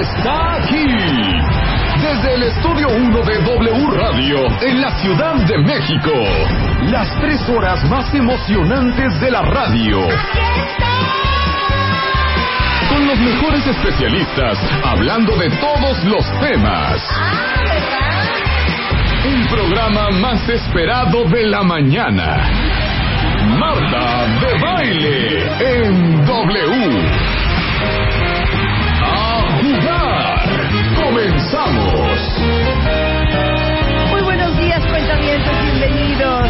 Está aquí. Desde el estudio 1 de W Radio, en la Ciudad de México. Las tres horas más emocionantes de la radio. Con los mejores especialistas, hablando de todos los temas. El programa más esperado de la mañana. Marta de Baile en W. Comenzamos. Muy buenos días, cuentavientos, bienvenidos.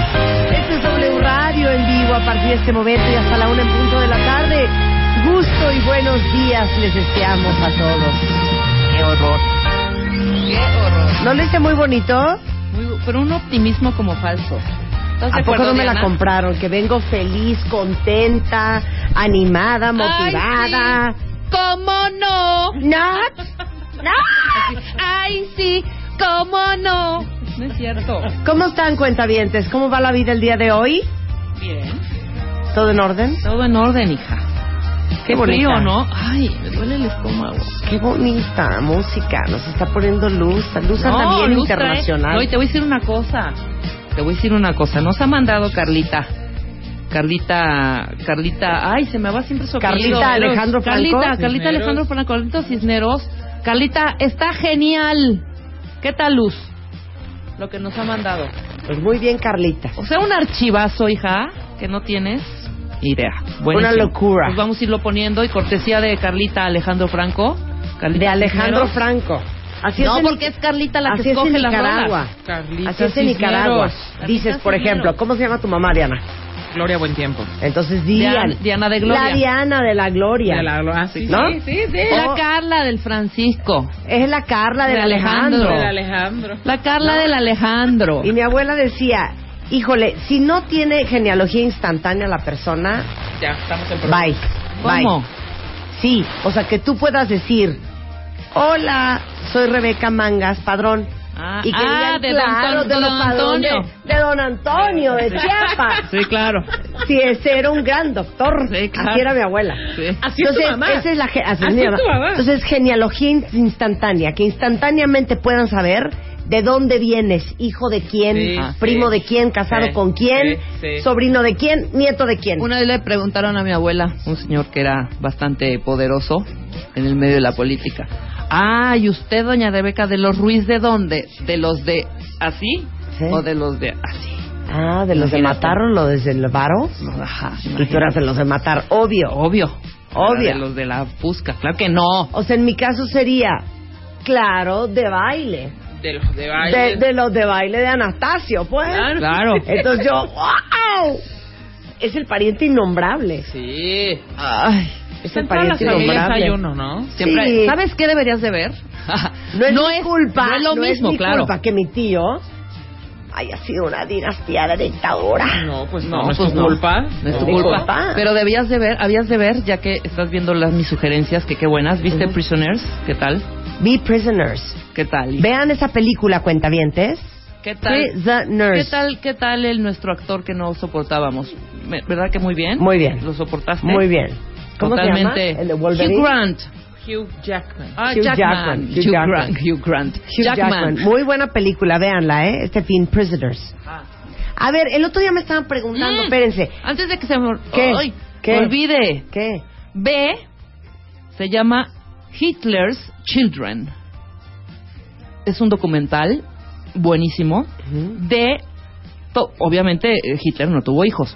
Este es W Radio en vivo a partir de este momento y hasta la una en punto de la tarde. Gusto y buenos días les deseamos a todos. Qué horror. Qué horror. ¿No le hice muy bonito? Muy- pero un optimismo como falso. ¿Estás de ¿A poco no me la compraron? Que vengo feliz, contenta, animada, motivada. Ay, sí. ¿Cómo no? No, no. Ay, sí, ¿cómo no? No es cierto. ¿Cómo están, cuentavientes? ¿Cómo va la vida el día de hoy? Bien. ¿Todo en orden? Todo en orden, hija. Qué, Qué bonita. frío, ¿no? Ay, me duele el estómago. Qué bonita música, nos está poniendo luz, luz anda bien Luz trae- internacional. No, y te voy a decir una cosa. Te voy a decir una cosa. Nos ha mandado Carlita. Carlita, Carlita, ay, se me va siempre su apellido. Carlita Alejandro Franco. Carlita, Carlita Alejandro Franco, Carlita Cisneros. Carlita, está genial. ¿Qué tal, Luz? Lo que nos ha mandado. Pues muy bien, Carlita. O sea, un archivazo, hija, que no tienes idea. Buenísimo. Una locura. Pues vamos a irlo poniendo y cortesía de Carlita Alejandro Franco. Carlita De Alejandro Cisneros. Franco. Así No, es porque es Carlita la que así es escoge en las Nicaragua. rolas. Así es en Nicaragua. Dices, por ejemplo, ¿cómo se llama tu mamá, Diana? Gloria Buen Tiempo. Entonces, Diana, Diana. Diana de Gloria. La Diana de la Gloria. De la- ah, sí, ¿No? sí, sí, sí. La Oh. Carla del Francisco. Es la Carla del De Alejandro. Alejandro. Del Alejandro. La Carla del Alejandro. Y mi abuela decía, híjole, si no tiene genealogía instantánea la persona, Ya, estamos en programa. bye. ¿Cómo? Bye. Sí, o sea, que tú puedas decir, hola, soy Rebeca Mangas, padrón. Ah, y que ah, digan, de don claro, de, don padrones, Antonio. de don Antonio, de Chiapas. Sí, claro. Sí, ese era un gran doctor. Sí, claro. Así era mi abuela. Sí. Así es tu Entonces, mamá. esa es la ge- así es Así mi mamá. tu mamá. Entonces, genealogía in- instantánea, que instantáneamente puedan saber de dónde vienes, hijo de quién, Sí, primo sí. de quién, casado Sí, con quién, sí, sí. sobrino de quién, nieto de quién. Una vez le preguntaron a mi abuela, un señor que era bastante poderoso en el medio de la política. Ah, ¿y usted, doña Rebeca, de los Ruiz de dónde? ¿De los de así? Sí. ¿O de los de así? Ah, de los de matar o los desde el varo. Ajá. Y tú eras de los de matar, obvio. Obvio. Obvio. De los de la Fusca. Claro que no. O sea, en mi caso sería, claro, de baile. De los de De, baile. de los de baile de Anastasio, pues. Claro. Entonces yo, ¡wow! Es el pariente innombrable. Sí. Ay. Es el En todas las familias hay uno, ¿no? Siempre, Sí. ¿Sabes qué deberías de ver? No es mi culpa. No es lo mismo, mi claro. culpa que mi tío haya sido una dinastía de dictadura. No, pues no, No, no, es pues tu no. culpa. No es tu culpa. culpa. Pero debías de ver, habías de ver, ya que estás viendo las mis sugerencias, que qué buenas. ¿Viste Ujú. Prisoners? ¿Qué tal? Be Prisoners. ¿Qué tal? Vean esa película, cuentavientes. ¿Qué tal? ¿Qué tal, qué tal el nuestro actor que no soportábamos? ¿Verdad que muy bien? Muy bien. ¿Lo soportaste? Muy bien. ¿Cómo Totalmente. se llama? El. Hugh Grant. Hugh Jackman. Ah, Hugh Jackman. Jackman. Hugh. Grant. Hugh Grant. Hugh Jackman. Muy buena película, véanla, ¿eh? Este fin, Prisoners. Ah. A ver, el otro día me estaban preguntando, Mm. espérense. Antes de que se me ¿Qué? Ay, ¿Qué? olvide. ¿Qué? B se llama Hitler's Children. Es un documental buenísimo de to- obviamente eh, Hitler no tuvo hijos.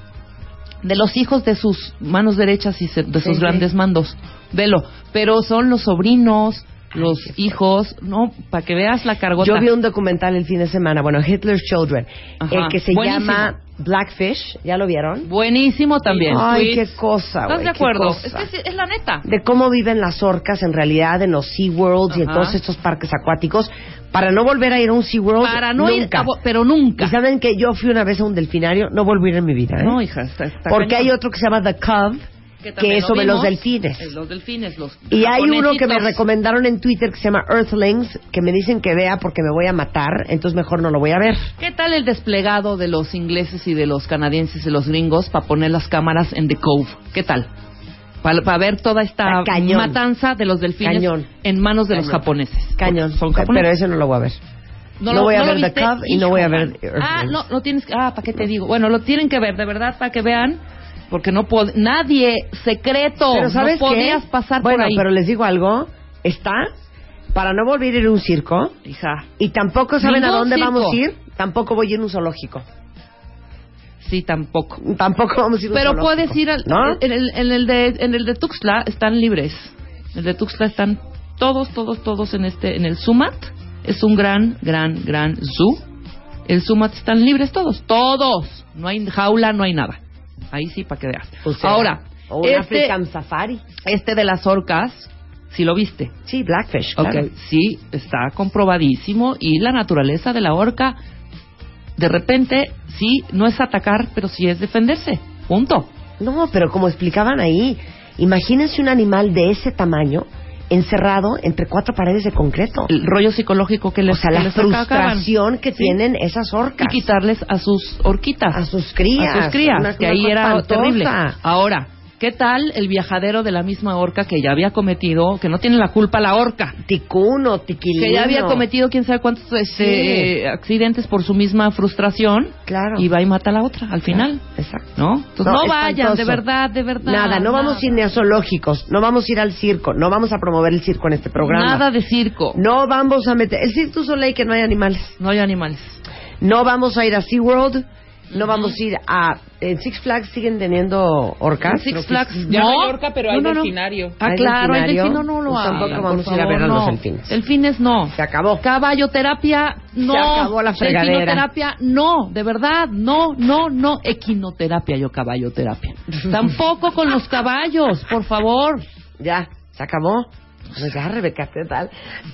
De los hijos de sus manos derechas y de sus Sí, sí. grandes mandos. Velo, pero son los sobrinos, los hijos, no, para que veas la cargota. Yo vi un documental el fin de semana, bueno, Hitler's Children, Ajá, el que se buenísimo. llama Blackfish, ¿ya lo vieron? Buenísimo también. Ay, qué cosa, ¿Estás güey, de acuerdo? Es, que es- la neta. de cómo viven las orcas en realidad en los SeaWorlds y en todos estos parques acuáticos para no volver a ir a un SeaWorld Para no ir, nunca. a bo- pero nunca. Y saben que yo fui una vez a un delfinario, no volví a ir en mi vida, ¿eh? No, hija, está, está Porque hay cañón. otro que se llama The Cove, que, también es lo sobre los vimos. delfines. Eh, Los delfines, los Y hay uno que me recomendaron en Twitter que se llama Earthlings, que me dicen que vea porque me voy a matar, entonces mejor no lo voy a ver. ¿Qué tal el desplegado de los ingleses y de los canadienses y los gringos para poner las cámaras en The Cove? ¿Qué tal? Para ver toda esta matanza de los delfines Cañón. en manos de los Cañón. japoneses. Cañón. Son Pero japoneses. ese no lo voy a ver. no lo- voy a lo ver The? Cove y no voy a ver. Ah, no, lo tienes Ah, ¿para qué te digo? Bueno, lo tienen que ver, de verdad, para que vean. Porque no Nadie, secreto. Pero ¿sabes no qué? podías pasar bueno, por ahí. pero les digo algo, está para no volver a ir a un circo Hija, y tampoco saben a dónde circo. vamos a ir, tampoco voy a ir a un zoológico. sí, tampoco. Tampoco vamos a ir a un Pero zoológico. puedes ir al, ¿No? en, el, en el de en el de Tuxtla están libres. En el de Tuxtla están todos todos todos en este en el Sumat. Es un gran gran gran zoo. El Sumat están libres todos, todos. No hay jaula, no hay nada. Ahí sí para que veas. O sea, Ahora, o un este African Safari. este de las orcas, si lo viste. Sí, Blackfish, claro. Ok, sí, está comprobadísimo y la naturaleza de la orca, de repente, sí, no es atacar, pero sí es defenderse. Punto. No, pero como explicaban ahí, imagínense un animal de ese tamaño encerrado entre cuatro paredes de concreto. El rollo psicológico que les O sea, que la les frustración que Sí. tienen esas orcas. y quitarles a sus orquitas, A sus crías. a sus crías, Una que ahí era terrible. Ahora, ¿qué tal el viajadero de la misma orca que ya había cometido, que no tiene la culpa la orca? Ticuno, tiquilino. Que ya había cometido quién sabe cuántos este, Sí. eh, accidentes por su misma frustración. Claro. Y va y mata a la otra al final. Exacto. ¿No? Entonces No, no, vayan, de verdad, de verdad. Nada, no vamos a ir ni a zoológicos, no vamos a ir al circo, no vamos a promover el circo en este programa. Nada de circo. No vamos a meter... El Cirque du Soleil que no hay animales. No hay animales. No vamos a ir a SeaWorld. No vamos a ir a... En Six Flags siguen teniendo orcas. Six Creo que Flags, sí. Ya no. hay orca, pero hay No, no, delfinario. Ah, ¿Hay claro, el delfinario? delfino no lo Pues hagan, tampoco vamos a ir a ver a los no. delfines. Delfines no. Se acabó. Caballoterapia, no. Se acabó la fregadera. Delfinoterapia, no. De verdad, no, no, no. Equinoterapia, yo caballoterapia. Tampoco con los caballos, por favor. Ya, se acabó. Pues ya, Rebeca, ¿qué tal?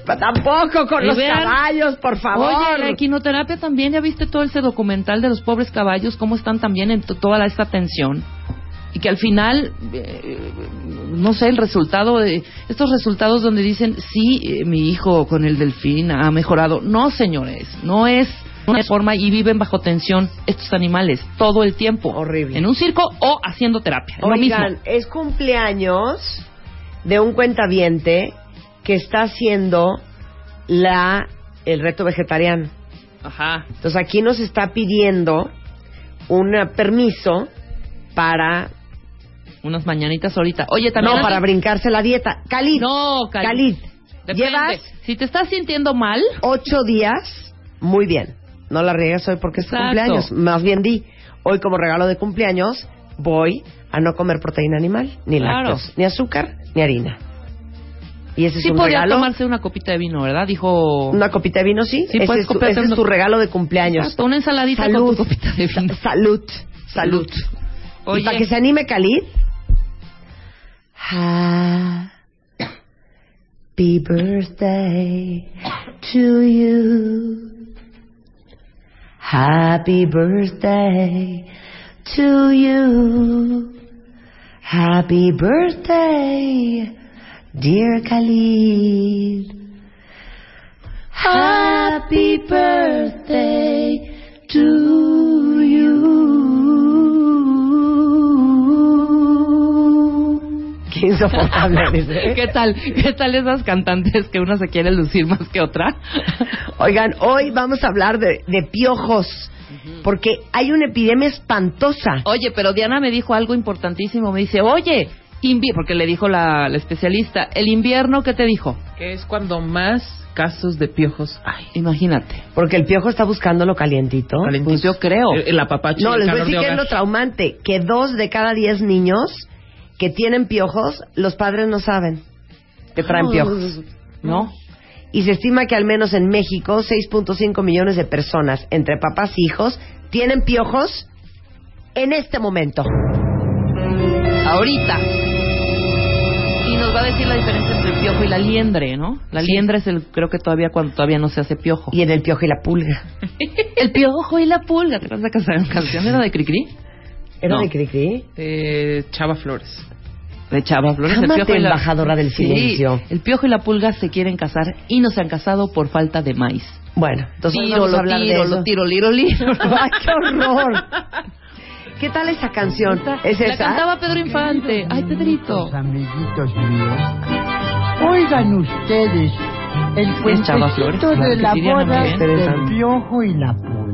Tampoco con los vean- caballos, por favor. Oye, la equinoterapia también, ¿ya viste todo ese documental de los pobres caballos? ¿Cómo están también en to- toda esta tensión? Y que al final, eh, no sé, el resultado de estos resultados donde dicen, sí, eh, mi hijo con el delfín ha mejorado. No, señores, no es una forma y viven bajo tensión estos animales todo el tiempo. Horrible. En un circo o haciendo terapia. es lo Oigan, mismo. es cumpleaños de un cuentaviente que está haciendo la el reto vegetariano. Ajá. Entonces aquí nos está pidiendo un permiso para Unas mañanitas ahorita. Oye, también. no para brincarse la dieta. Khalid, No, Cali- Khalid, Depende. llevas Si te estás sintiendo mal, ocho días, muy bien. No la riegues hoy porque es tu cumpleaños. Más bien di, hoy como regalo de cumpleaños voy a no comer proteína animal, ni Claro. lácteos, ni azúcar, ni harina. Y ese sí es un podía regalo. tomarse una copita de vino, ¿verdad? Dijo. Una copita de vino, sí. Sí, ese es, tu, ese es tu regalo de cumpleaños. Exacto, una ensaladita Salud. con tu copita de vino. Sa- Salud. Salud. Oye. Y para que se anime Khalid. Happy birthday to you. Happy birthday to you. Happy birthday, dear Khalid. Happy birthday to you. Qué insoportable ¿eh? ¿Qué tal? ¿Qué tal esas cantantes que una se quiere lucir más que otra? Oigan, hoy vamos a hablar de, de piojos, porque hay una epidemia espantosa. Oye, pero Diana me dijo algo importantísimo. Me dice, oye, invi porque le dijo la, la especialista, el invierno, ¿qué te dijo? Que es cuando más casos de piojos hay. Imagínate. Porque el piojo está buscando lo calientito. Pues yo creo. El, el apapacho No, el les voy a decir de que es lo traumante, que dos de cada diez niños que tienen piojos, los padres no saben que traen piojos. ¿No? Y se estima que al menos en México 6.5 millones de personas, entre papás y hijos, tienen piojos en este momento. Ahorita. Y nos va a decir la diferencia entre el piojo y la liendre, ¿no? La liendre es el, creo que todavía cuando todavía no se hace piojo. Y en el piojo y la pulga. el piojo y la pulga. ¿Te acuerdas de esa canción? ¿Era de Cricri? ¿Era No. de Cricri? Eh, Chava Flores. De Chava Flores. el Cálmate, piojo y la... embajadora del Sí, silencio. el piojo y la pulga se quieren casar y no se han casado por falta de maíz. Bueno, entonces Tiro, vamos a lo hablar tiro, de eso. lo tiro, liro, liro. ¡Ay, qué horror! ¿Qué tal esa canción? ¿Es La esa? cantaba Pedro Infante. Ay, Pedrito. Los amiguitos míos. Oigan ustedes el cuentecito de la sí, boda del Interesante. piojo y la pulga.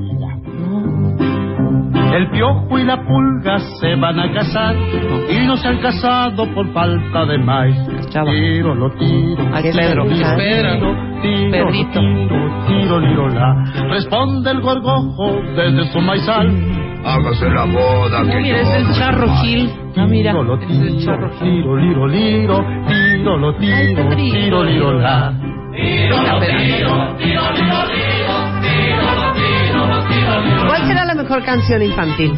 El piojo y la pulga se van a casar y no se han casado por falta de maíz. Chava. Tiro, lo tiro. Ay, ¿Qué Pedro. Tiro, tiro, Pedrito. tiro, tiro, liro, la. Responde el gorgojo desde su maizal. Hágase la boda No, mira, es el charro Gil. Ah, mira, Tiro, lo es el tiro, charro Gil. tiro, liro, liro, tiro, lo tiro, tiro, liro, la. Hola, Pedrito. ¿Cuál será la mejor canción infantil?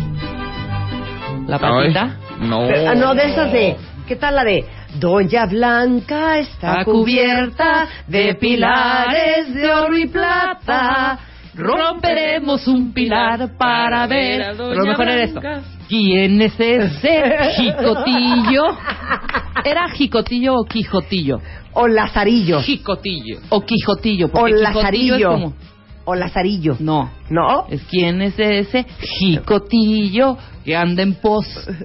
La patita. No. Pero, ah, no, de esas de... ¿Qué tal la de... Doña Blanca está cubierta de pilares de oro y plata. Romperemos un pilar para ver. a Doña Pero lo mejor era esto. ¿Quién es ese jicotillo? ¿Era jicotillo o quijotillo? O Lazarillo. Jicotillo. O quijotillo. O Porque es Lazarillo. como... O Lazarillo. No. ¿No? Es quién es ese jicotillo que anda en pos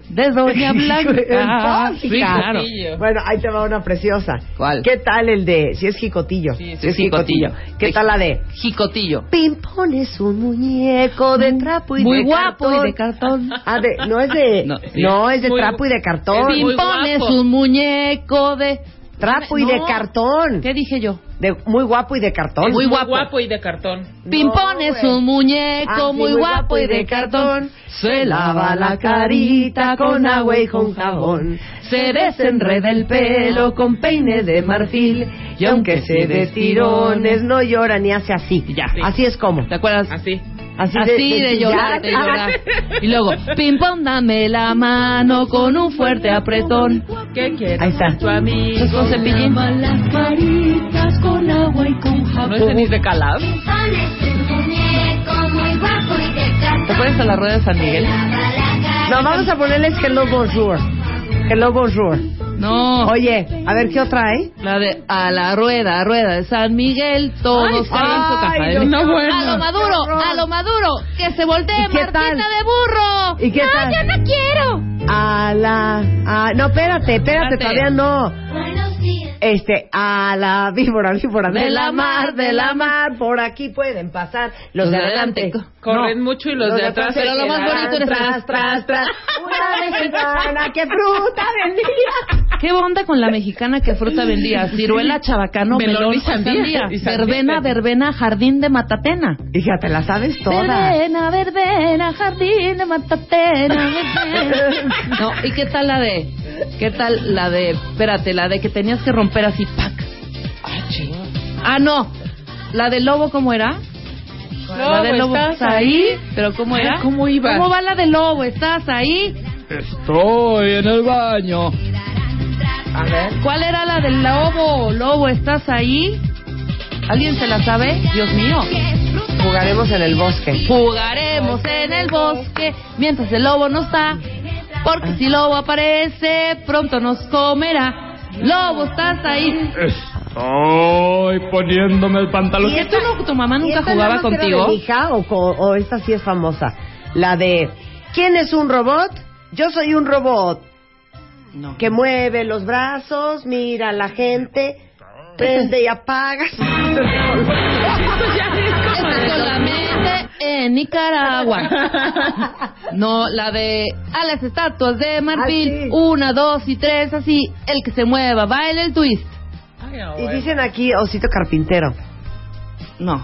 de Doña Blanca. En Sí, Pósica. claro. Bueno, ahí te va una preciosa. ¿Cuál? ¿Qué tal el de... Si es jicotillo. Sí, si es jicotillo. ¿Qué tal la de... Jicotillo. Pimpón es un muñeco de trapo y Muy de guapo cartón. y de cartón. Ah, de, no es de... No, No, sí. es de Muy- trapo y de cartón. Pimpón es un muñeco de... Trapo y No. de cartón. ¿Qué dije yo? De, muy guapo y de cartón. Muy Muy guapo. guapo. y de cartón. Pimpón es un muñeco Ah, sí, muy guapo y de cartón. Se lava la carita con agua y con jabón. Se desenreda el pelo con peine de marfil. Y aunque se dé tirones, no llora ni hace así. Ya. Así es como. ¿Te acuerdas? Así. Así, Así de, llorar, de llorar. Y luego, pimpón, dame la mano con un fuerte apretón. ¿Qué quieres? Ahí está. Tu amigo. Eso es con cepillín. las caritas con agua y con ¿No jabón. es Denise de Calab? ¿Te acuerdas de la rueda de San Miguel? No, vamos a ponerles Hello Bonjour. Hello Bonjour. No. Oye, a ver qué otra hay. La de a la rueda, rueda de San Miguel, todos Ay, caen en su ay, caja. no, no, bueno. A lo maduro, a lo maduro, que se voltee ¿Y qué Martita tal? de burro. ¿Y qué no, tal? yo no quiero. A la... a- no, espérate, espérate, Espérate. todavía no. Este, a la víbora, víbora de, De la la mar, de la mar, por aquí pueden pasar los, de adelante. Corren mucho y los, de atrás pero lo más bonito es tras, tras, tras. Una mexicana que fruta vendía. ¿Qué onda con la mexicana que fruta vendía? Ciruela, chabacano, Melón melón, y sandía. Y sandía. Verbena, verbena, jardín de matatena. Fíjate, la sabes toda. Verbena, verbena, jardín de matatena. verbena. No, ¿y qué tal la de? ¿Qué tal la de? Espérate, la de que tenías que romper así, pac. Ah, no. La del lobo, ¿cómo era? la del lobo, ¿estás ¿estás ahí? ¿Pero cómo era? ¿Cómo iba? ¿Cómo va la del lobo? ¿Estás ahí? Estoy en el baño. A ver. ¿Cuál era la del lobo? Lobo, ¿estás ahí? ¿Alguien se la sabe? Dios mío. Jugaremos en el bosque. Jugaremos en el bosque mientras el lobo no está. Porque si lobo aparece, pronto nos comerá. Lobo, ¿estás ahí? Estoy poniéndome el pantalón. ¿Y ¿Qué tú no, tu mamá ¿Y nunca esta jugaba contigo? de hija o esta sí es famosa? La de ¿Quién es un robot? Yo soy un robot No. que mueve los brazos, mira a la gente, prende y apaga. Nicaragua. No, la de a las estatuas de marfil. Ah. Una, dos y tres, así. El que se mueva, baila el twist. Y dicen aquí Osito Carpintero, No.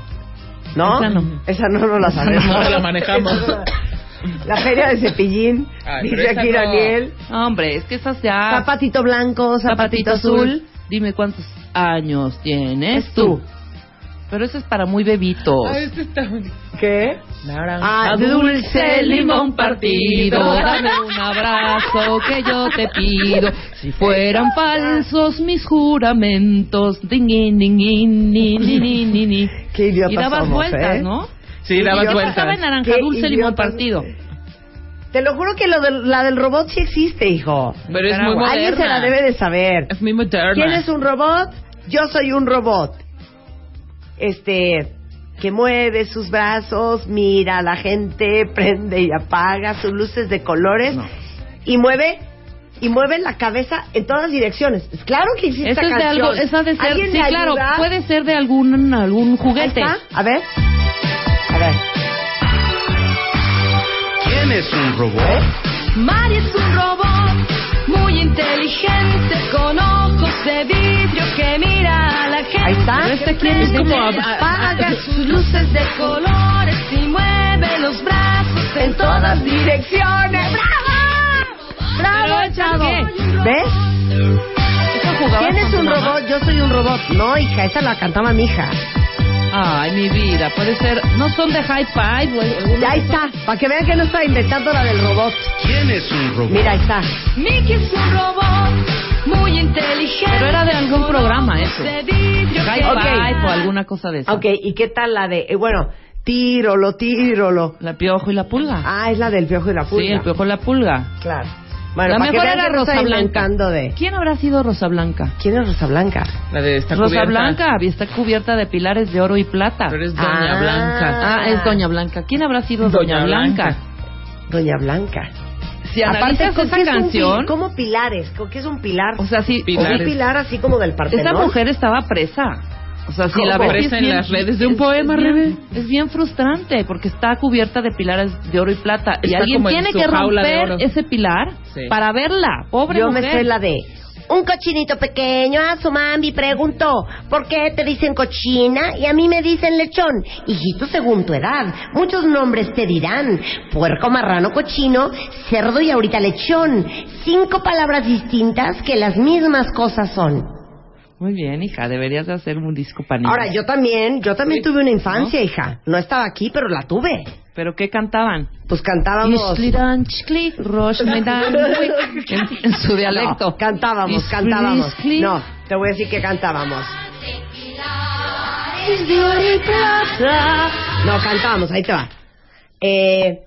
¿no? Esa no. Esa no, no la sabemos. No la manejamos. La feria de Cepillín, Ay, pero dice aquí no. Daniel. Hombre, es que esas ya. Zapatito blanco, zapatito, azul. Dime cuántos años tienes Es tú. tú. Pero ese es para muy bebitos. Ah, ¿Qué? Naranja ah, dulce limón partido, dame un abrazo que yo te pido. Si fueran falsos mis juramentos, ding, ding, ding, ding Qué idiota Y dabas vueltas, ¿eh? ¿no? Sí, dabas vueltas. Yo en naranja dulce limón partido. Te lo juro que lo de, la del robot sí existe, hijo. Pero es muy moderna. Alguien se la debe de saber. Es muy ¿Quién es un robot? Yo soy un robot. Este, que mueve sus brazos, mira a la gente, prende y apaga sus luces de colores y mueve y mueve la cabeza en todas direcciones. Es Claro que existe es de algo, esa de ser, ¿Alguien sí, me claro, ayuda? puede ser de algún algún juguete. está. A ver. A ver. ¿Quién es un robot? Mari es un robot muy inteligente con ojos de vidrio que mira a la gente. Ahí está. ¿Este quién es? Como apaga sus luces de colores y mueve los brazos en todas direcciones. ¡Bravo! ¡Bravo, chavo! ¿Ves? ¿Quién es un robot? Yo soy un robot. No, hija, esa la cantaba mi hija. Ay, mi vida, puede ser. No son de high five, güey. Ya ahí está, para que vean que no estaba inventando la del robot. ¿Quién es un robot? Mira, ahí está. Mickey es un robot muy inteligente. Pero era de algún programa eso. High que Ok. five o alguna cosa de eso. Ok, ¿y qué tal la de, eh, bueno, tírolo, tírolo? La piojo y la pulga. Ah, es la del piojo y la pulga. sí, el piojo y la pulga. Claro. Bueno, la mejor era Rosa Blanca. de... ¿Quién habrá sido Rosa Blanca? ¿Quién es Rosa Blanca? La de esta Rosa cubierta. Blanca y está cubierta de pilares de oro y plata. Pero es Doña Ah. Blanca. Ah, es Doña Blanca. ¿Quién habrá sido Doña, Doña Blanca? Blanca. Doña Blanca. Si analizas ¿con esa es canción, ¿Cómo pilares? ¿Con qué es un pilar? o sea, sí, ¿O Pilares. un pilar así como del Partenón? esa mujer estaba presa. O sea, si la ves en bien- las redes de un es- poema, es bien- Rebe. Es bien frustrante porque está cubierta de pilares de oro y plata y alguien tiene que romper ese pilar Sí. para verla. Pobre Yo mujer. me sé la de... Un cochinito pequeño a su mami preguntó, ¿por qué te dicen cochina y a mí me dicen lechón? Hijito, según tu edad, muchos nombres te dirán. Puerco, marrano, cochino, cerdo y ahorita lechón. Cinco palabras distintas que las mismas cosas son. Muy bien, hija, deberías de hacer un disco para niños. Ahora, yo también, yo también tuve una infancia, hija. No estaba aquí, pero la tuve. ¿Pero qué cantaban? Pues cantábamos... En, en su dialecto. No, cantábamos, cantábamos. No, te voy a decir que cantábamos. No, cantábamos, ahí te va. Eh,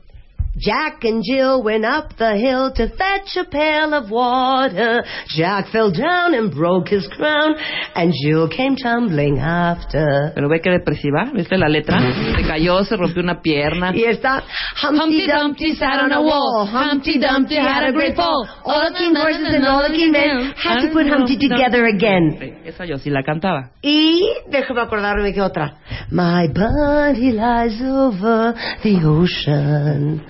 Jack and Jill went up the hill to fetch a pail of water. Jack fell down and broke his crown, and Jill came tumbling after. Pero ve que depresiva, ¿viste la letra? Se cayó, se rompió una pierna. Y está Humpty Dumpty sat on a wall. Humpty Dumpty had a great fall. All the king horses and all the king men had to put Humpty together again. Esa yo sí la cantaba. Y déjame acordarme que otra. My body lies over the ocean.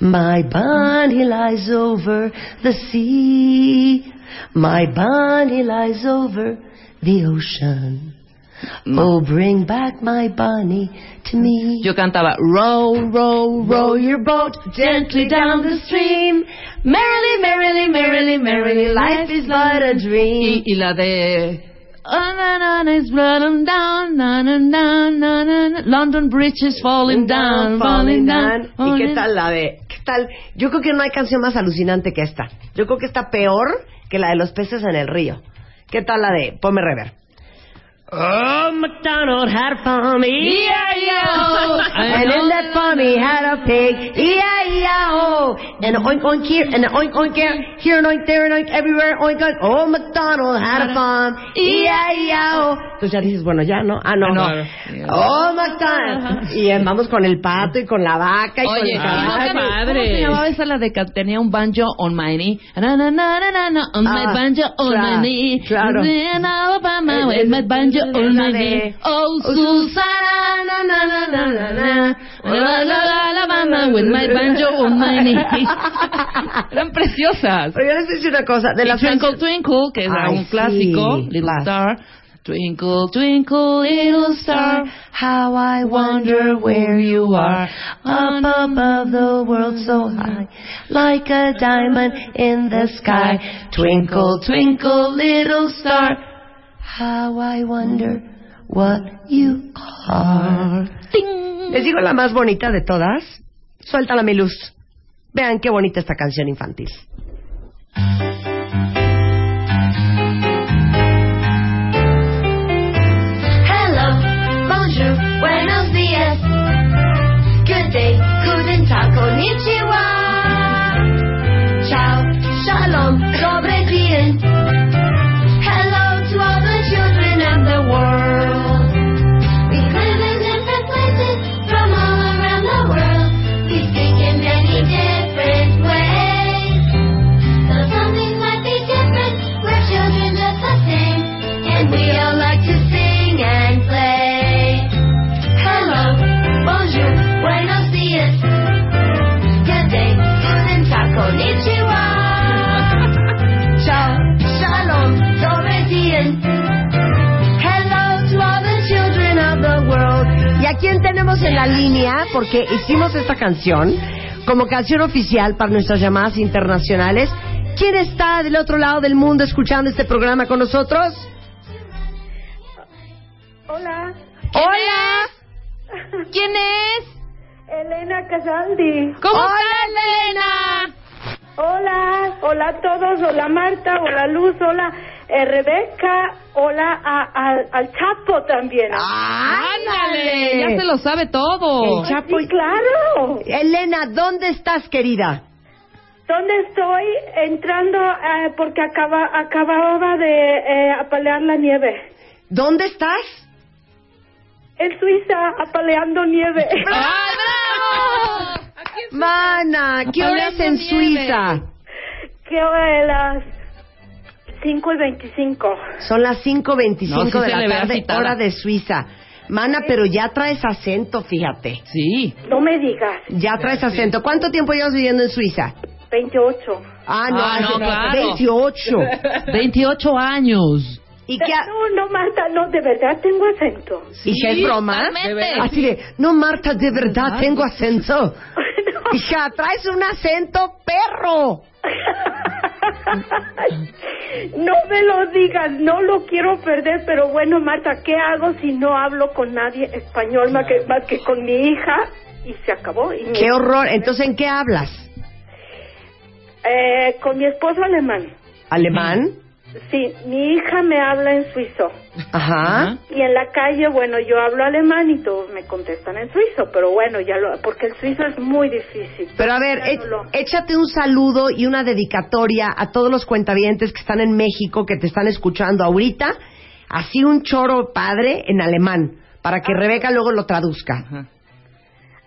My body lies over the sea. My body lies over the ocean. Oh, bring back my bunny to me. Yo cantaba Row, row, row your boat gently down the stream. Merrily, merrily, merrily, merrily, life is but a dream. y la de London Bridge is falling down, falling down. ¿Y qué tal la de, qué tal? Yo creo que no hay canción más alucinante que esta. Yo creo que está peor que la de los peces en el río. ¿Qué tal la de, ponme rever? Oh, MacDonald had a farm, E-I-E-I-O. And in that farm he had a pig, E-I-E-I-O. And oink oink here, and oink oink there, here and oink there and oink everywhere, oink oink. Oh, MacDonald had a farm, E-I-E-I-O. Entonces ya dices, bueno, ya no, ah, no. Ah, no. Oh, MacDonald. Y eh, vamos con el pato y con la vaca y con Oye, el ¿cómo caballo. ¿cómo se llamaba esa la de que tenía un banjo on my knee? Na, na, na, na, na, na, on Ah, my banjo on claro, my knee. claro. In Alabama Es- with es- my banjo la my de- knee. Oh, Oh, Susana, na, na, na, na, na, na. La, la, la, Alabama with my banjo on my knee. Eran preciosas. Pero yo les decir una cosa. De Twinkle Twinkle, que era un clásico, Little. Star. Twinkle, twinkle, little star, how I wonder where you are. Up above the world so high, like a diamond in the sky. Twinkle, twinkle, little star, how I wonder what you are. Les digo la más bonita de todas. Suéltala mi luz. Vean qué bonita esta canción infantil. Hello, bonjour, buenos días. Good day, guten tag, konnichiwa. Tenemos en la línea? Porque hicimos esta canción como canción oficial para nuestras llamadas internacionales. ¿Quién está del otro lado del mundo escuchando este programa con nosotros? Hola, ¡Hola! ¿Quién es? Elena Casaldi. ¿Cómo Hola, estás, Elena? Hola, hola a todos. Hola Marta, hola Luz, hola eh, Rebeca, hola a- a- al Chapo también. ¡Ándale! Ya se lo sabe todo. El Chapo Sí, claro. Elena, ¿dónde estás, querida? ¿Dónde estoy? Entrando eh, porque acaba, acababa de eh, apalear la nieve. ¿Dónde estás? En Suiza, apaleando nieve. ¡Ah, bravo! Mana, ¿qué hora es en Suiza? ¿Qué hora es las 5 y 25? Son las 5.25 No, sí de la tarde, agitada. hora de Suiza. Mana, pero ya traes acento, fíjate. Sí. No me digas. Ya traes acento. ¿Cuánto tiempo llevas viviendo en Suiza? 28. Ah, no, Ah, no, claro. 28. 28 años. ¿Y qué? ha- No, no, Marta, no, de verdad tengo acento. Hija, es broma. Así de, no, Marta, de verdad tengo acento. Hija, traes un acento perro. no me lo digas, no lo quiero perder, pero bueno, Marta, ¿qué hago si no hablo con nadie español más que, más que con mi hija? Y se acabó. Y mi- Qué horror. Entonces, ¿en qué hablas? Eh, con mi esposo alemán. ¿Alemán? Sí, mi hija me habla en suizo. Ajá. Y en la calle, bueno, yo hablo alemán y todos me contestan en suizo, pero bueno, ya lo, porque el suizo es muy difícil. Pero a ver, e- échate un saludo y una dedicatoria a todos los cuentavientes que están en México, que te están escuchando ahorita. Así un choro padre en alemán, para que Rebeca luego lo traduzca.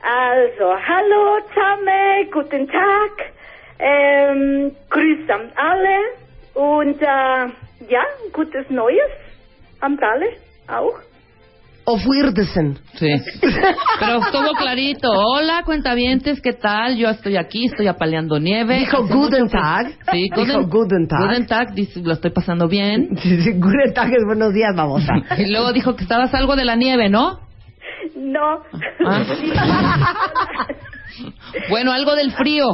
Also, hallo zusammen, guten Tag, ähm, grüß alle und äh, ja, gutes Neues an alle auch. Auf Wiedersehen. Sí. Pero estuvo clarito. Hola, cuentavientes, ¿qué tal? Yo estoy aquí, estoy apaleando nieve. Dijo Guten Tag. Sí, Dijo Guten, Guten Tag. Guten Tag, dice, lo estoy pasando bien. Guten Tag es buenos días, babosa. Y luego dijo que estabas algo de la nieve, ¿no? No. Ah. Bueno, algo del frío.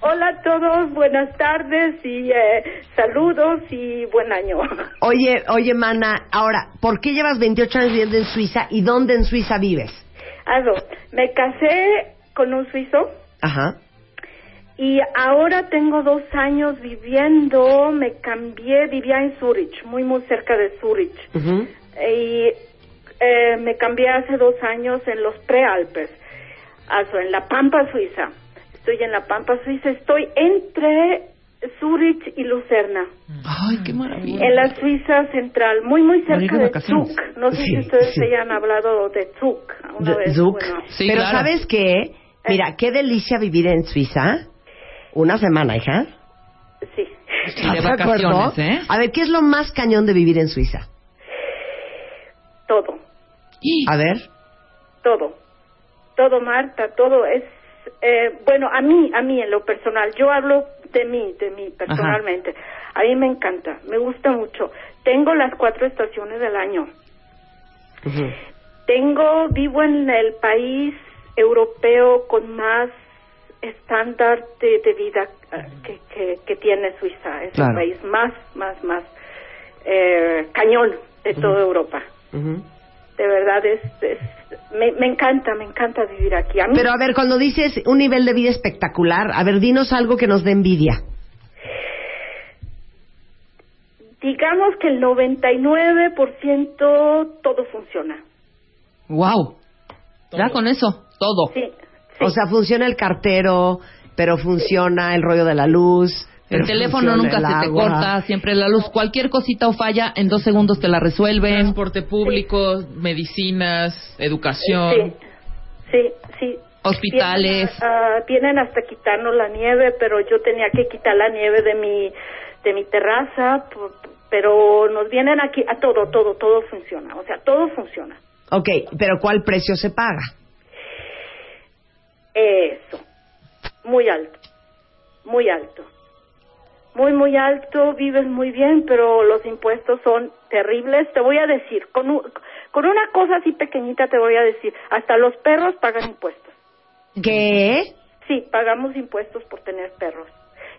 Hola a todos, buenas tardes y eh, saludos y buen año. Oye, oye, mana, ahora, ¿por qué llevas 28 años viviendo en Suiza y dónde en Suiza vives? Also, me casé con un suizo Ajá. y ahora tengo dos años viviendo, me cambié, vivía en Zurich, muy muy cerca de Zurich. Ujú. y eh, me cambié hace dos años en los prealpes, also, en la Pampa Suiza. Estoy en la Pampa Suiza, estoy entre Zurich y Lucerna, Ay, qué maravilla. en la Suiza central, muy muy cerca de de. Zug. No sé Sí, si ustedes sí. hayan hablado de Zug una De- vez. Zug. bueno. Sí, Pero claro. ¿sabes qué? Mira, qué delicia vivir en Suiza. Una semana, hija. sí. Y ¿Estás de vacaciones, ¿eh? A ver, ¿qué es lo más cañón de vivir en Suiza? Todo, A ver. todo, todo, Marta, todo es, eh, bueno, a mí, a mí en lo personal, yo hablo de mí, de mí personalmente. A mí me encanta, me gusta mucho. Tengo las cuatro estaciones del año. Tengo, vivo en el país europeo con más estándar de, de vida eh, que, que, que tiene Suiza. Es Claro. el país más, más, más eh, cañón de toda Europa. Ujú. De verdad es, es me, me encanta, me encanta vivir aquí. A mí, Pero a ver, cuando dices un nivel de vida espectacular, a ver, dinos algo que nos dé envidia. digamos que el 99% todo funciona. Wow. Ya con eso, todo. Sí, O sea, funciona el cartero, pero funciona el rollo de la luz. El teléfono nunca el se te agua. corta, siempre la luz. Cualquier cosita o falla, en dos segundos te la resuelven. Transporte público, medicinas, educación. sí, sí, sí. Hospitales. Vienen, ah, vienen hasta quitarnos la nieve, pero yo tenía que quitar la nieve de mi de mi terraza, por- pero nos vienen aquí a todo, todo, todo funciona, o sea, todo funciona. Ok, pero ¿cuál precio se paga? Eso, muy alto, muy alto, muy, muy alto, vives muy bien, pero los impuestos son terribles. Te voy a decir, con, un- con una cosa así pequeñita te voy a decir, hasta los perros pagan impuestos. ¿Qué? Sí, pagamos impuestos por tener perros.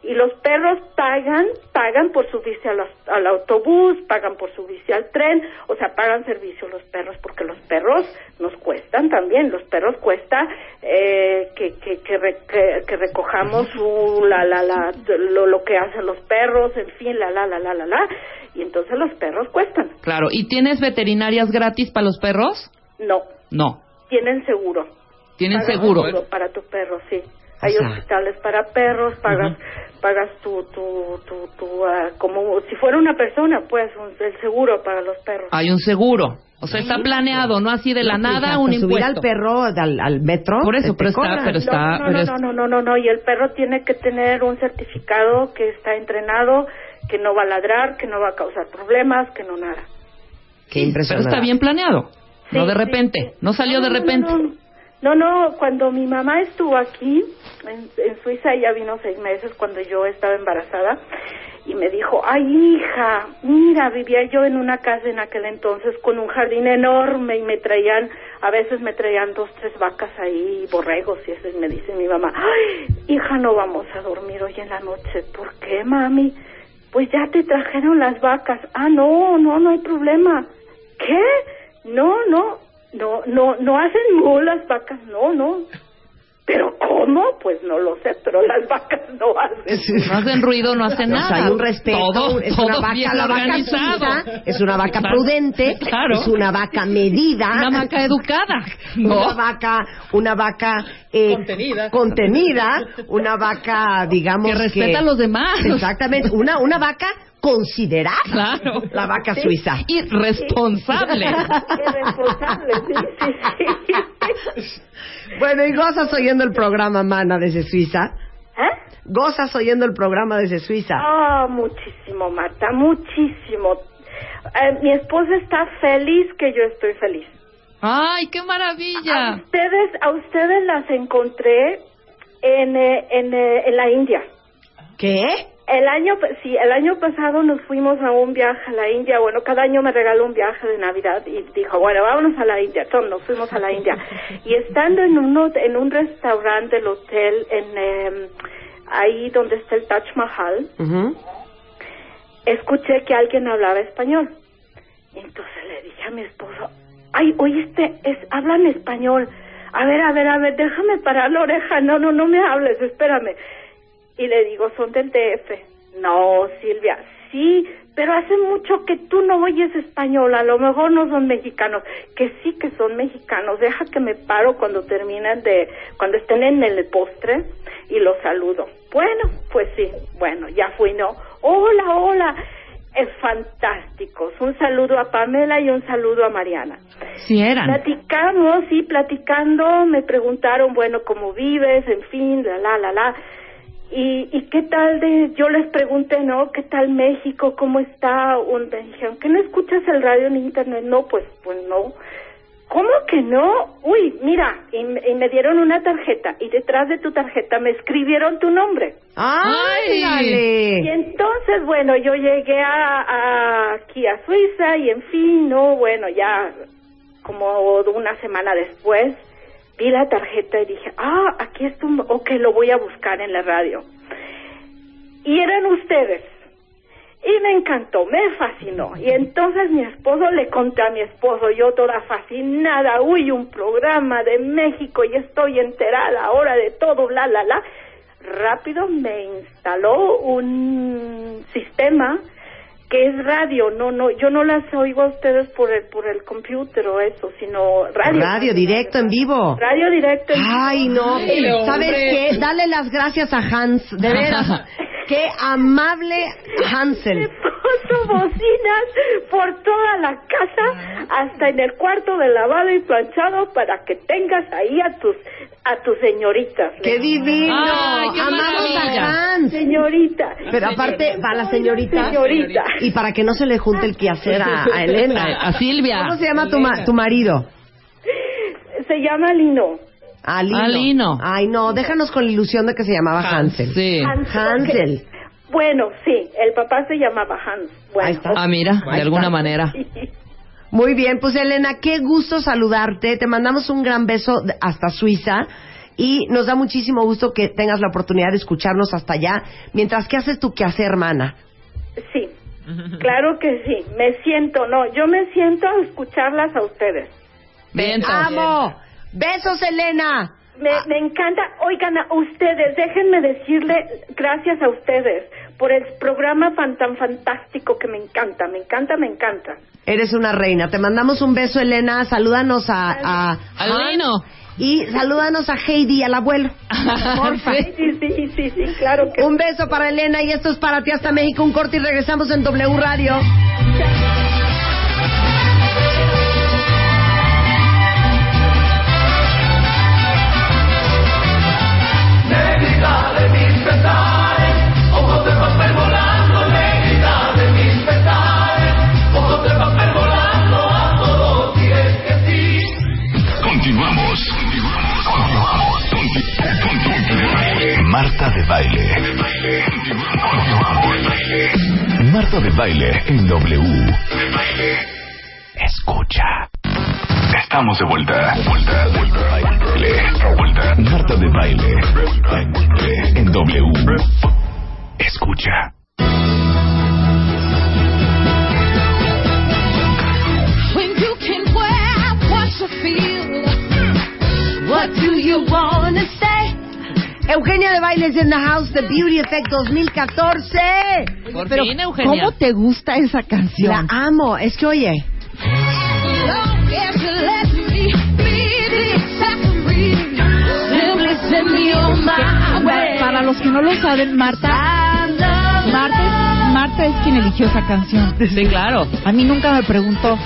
Y los perros pagan, pagan por subirse al autobús, pagan por subirse al tren, o sea, pagan servicio los perros, porque los perros nos cuestan también. Los perros cuesta eh, que, que, que, re- que- que recojamos su- la, la, la, lo, lo que hacen los perros, en fin, la, la, la, la, la, la. Y entonces los perros cuestan. Claro. ¿Y tienes veterinarias gratis para los perros? No, No. tienen seguro. Tienen Pagas seguro. para tu perro, sí. Hay sea. hospitales para perros, pagas pagas tu tu tu, tu ah, como si fuera una persona, pues un- el seguro para los perros. Hay un seguro. O sea, está planeado, no así de la No, nada un subir impuesto. al perro al, al metro. Por eso, pero está- pero está- no, no, pero no, es- no, no, no, no, no, y el perro tiene que tener un certificado que está entrenado, que no va a ladrar, que no va a causar problemas, que no nada. Qué Pero impresionante. está bien planeado. no de repente. sí. No salió de no, repente. No, no, cuando mi mamá estuvo aquí, en, en Suiza, ella vino seis meses cuando yo estaba embarazada, y me dijo, ay hija, mira, vivía yo en una casa en aquel entonces con un jardín enorme y me traían, a veces me traían dos, tres vacas ahí, borregos, y eso, y me dice mi mamá, ay, hija, no vamos a dormir hoy en la noche. ¿Por qué, mami? Pues ya te trajeron las vacas. Ah, no, no, no hay problema. ¿Qué? No, no, no, no, no hacen mu las vacas, no, no. ¿Pero cómo? Pues no lo sé, pero las vacas no hacen. No hacen ruido, no hacen O sea, nada. hay un respeto, Todo, es todo una vaca, bien la vaca es una vaca Claro. prudente, Claro. es una vaca medida, Una vaca educada. una No. vaca, una vaca eh, Contenida. contenida, una vaca, digamos Que respeta a los demás. Exactamente, una una vaca considerada, Claro. la vaca suiza. Y responsable. Irresponsable, sí, sí, sí. Bueno, y gozas oyendo el programa, mana, desde Suiza. ¿Eh? Gozas oyendo el programa desde Suiza. Ah, muchísimo, Marta, muchísimo. Eh, mi esposa está feliz que yo estoy feliz. Ay, qué A maravilla. ustedes, a ustedes las encontré en, eh, en, eh, en la India. ¿Qué? El año, sí, el año pasado nos fuimos a un viaje a la India. Bueno, cada año me regaló un viaje de Navidad y dijo, bueno, vámonos a la India. Entonces nos fuimos a la India. Y estando en, uno, en un restaurante del hotel, en em, ahí donde está el Taj Mahal, escuché que alguien hablaba español. Entonces le dije a mi esposo, ay, oíste, es, hablan español. A ver, a ver, a ver, déjame parar la oreja. No, no, no me hables, espérame. Y le digo, son del DF. No, Silvia, sí, pero hace mucho que tú no oyes español. A lo mejor no son mexicanos. Que sí que son mexicanos. Deja que me paro cuando terminen de, cuando estén en el postre y los saludo. Bueno, pues sí, bueno, ya fui, ¿no? Hola, hola. Es fantástico. Un saludo a Pamela y un saludo a Mariana. Sí eran. Platicamos, sí, platicando, me preguntaron, bueno, cómo vives, en fin, la, la, la, la. Y, y qué tal de, yo les pregunté, ¿no? ¿Qué tal México? ¿Cómo está? Un, me dijeron, ¿que no escuchas el radio ni internet? No, pues, pues no. ¿Cómo que no? Uy, mira, y, me- y me dieron una tarjeta y detrás de tu tarjeta me escribieron tu nombre. ¡Ay. Y entonces, bueno, yo llegué a, a- aquí a Suiza y en fin, no, bueno, ya como una semana después vi la tarjeta y dije, ah, aquí está un, ok, lo voy a buscar en la radio. Y eran ustedes. Y me encantó, me fascinó. Y entonces mi esposo le conté a mi esposo, yo toda fascinada, uy, un programa de México y estoy enterada ahora de todo, bla, bla, bla. Rápido me instaló un sistema que es radio, no, no, yo no las oigo a ustedes por el, por el computer o eso, sino radio. Radio directo en vivo. Radio directo en Ay, no. Ay, ¿Sabes hombre. qué? Dale las gracias a Hans, de veras. qué amable Hansel. puso bocinas por toda la casa, hasta en el cuarto de lavado y planchado para que tengas ahí a tus a tus señoritas. ¡Qué divino! Ay, qué Amamos maravilla. a Hans. Señorita. Pero aparte, va la señorita. Señorita. Y para que no se le junte el quehacer a, a Elena. A Silvia. ¿Cómo se llama tu, ma- tu marido? Se llama Lino. Alino. Alino. Ay, no, déjanos con la ilusión de que se llamaba Hansel. Sí. Hansel. Bueno, sí, el papá se llamaba Hans. Bueno, Ahí está. Ah, mira, de alguna manera. Muy bien, pues Elena, qué gusto saludarte. Te mandamos un gran beso hasta Suiza. Y nos da muchísimo gusto que tengas la oportunidad de escucharnos hasta allá. Mientras que haces tu quehacer, hermana. Sí, claro que sí. Me siento, no, yo me siento a escucharlas a ustedes. Bien, ¡Amo! ¡Besos, Elena! Me, me encanta, oigan, a ustedes, déjenme decirle gracias a ustedes por el programa tan fantástico que me encanta, me encanta, me encanta. Eres una reina. Te mandamos un beso, Elena. Salúdanos a, a y salúdanos a Heidi, al abuelo. Porfa. Sí, sí, sí, sí, sí, claro que Un beso para Elena y esto es para ti hasta México. Un corte y regresamos en W Radio. Marta de baile. Marta de baile en W. Escucha. Estamos de vuelta. Vuelta, vuelta, baile. Vuelta. Marta de baile en W. Escucha. When you can wear what you feel, what do you wanna say? Eugenia de Bailes in the House, The Beauty Effect 2014. Por Pero, fin, Eugenia. ¿Cómo te gusta esa canción? La amo. Es que, oye. Para los que no lo saben, Marta, Marta, Marta es quien eligió esa canción. Sí, claro. A mí nunca me preguntó,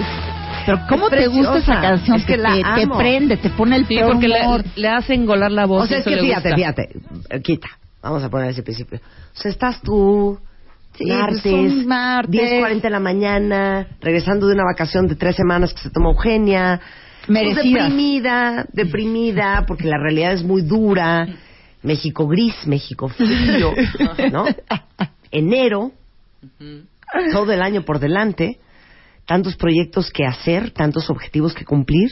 pero ¿cómo Es te gusta esa canción? Es que te, la te- te amo. prende, te pone el Sí, peor porque le, humor. le hacen golar la voz. o sea, es que le fíjate, gusta. fíjate. eh, Quita. Vamos a poner ese principio. O sea, estás tú, Sí, martes, pues, un martes. 10.40 de la mañana, regresando de una vacación de tres semanas que se tomó Eugenia. Merecidas. deprimida, deprimida, porque la realidad es muy dura. México gris, México frío, ¿no? Enero, todo el año por delante, tantos proyectos que hacer, tantos objetivos que cumplir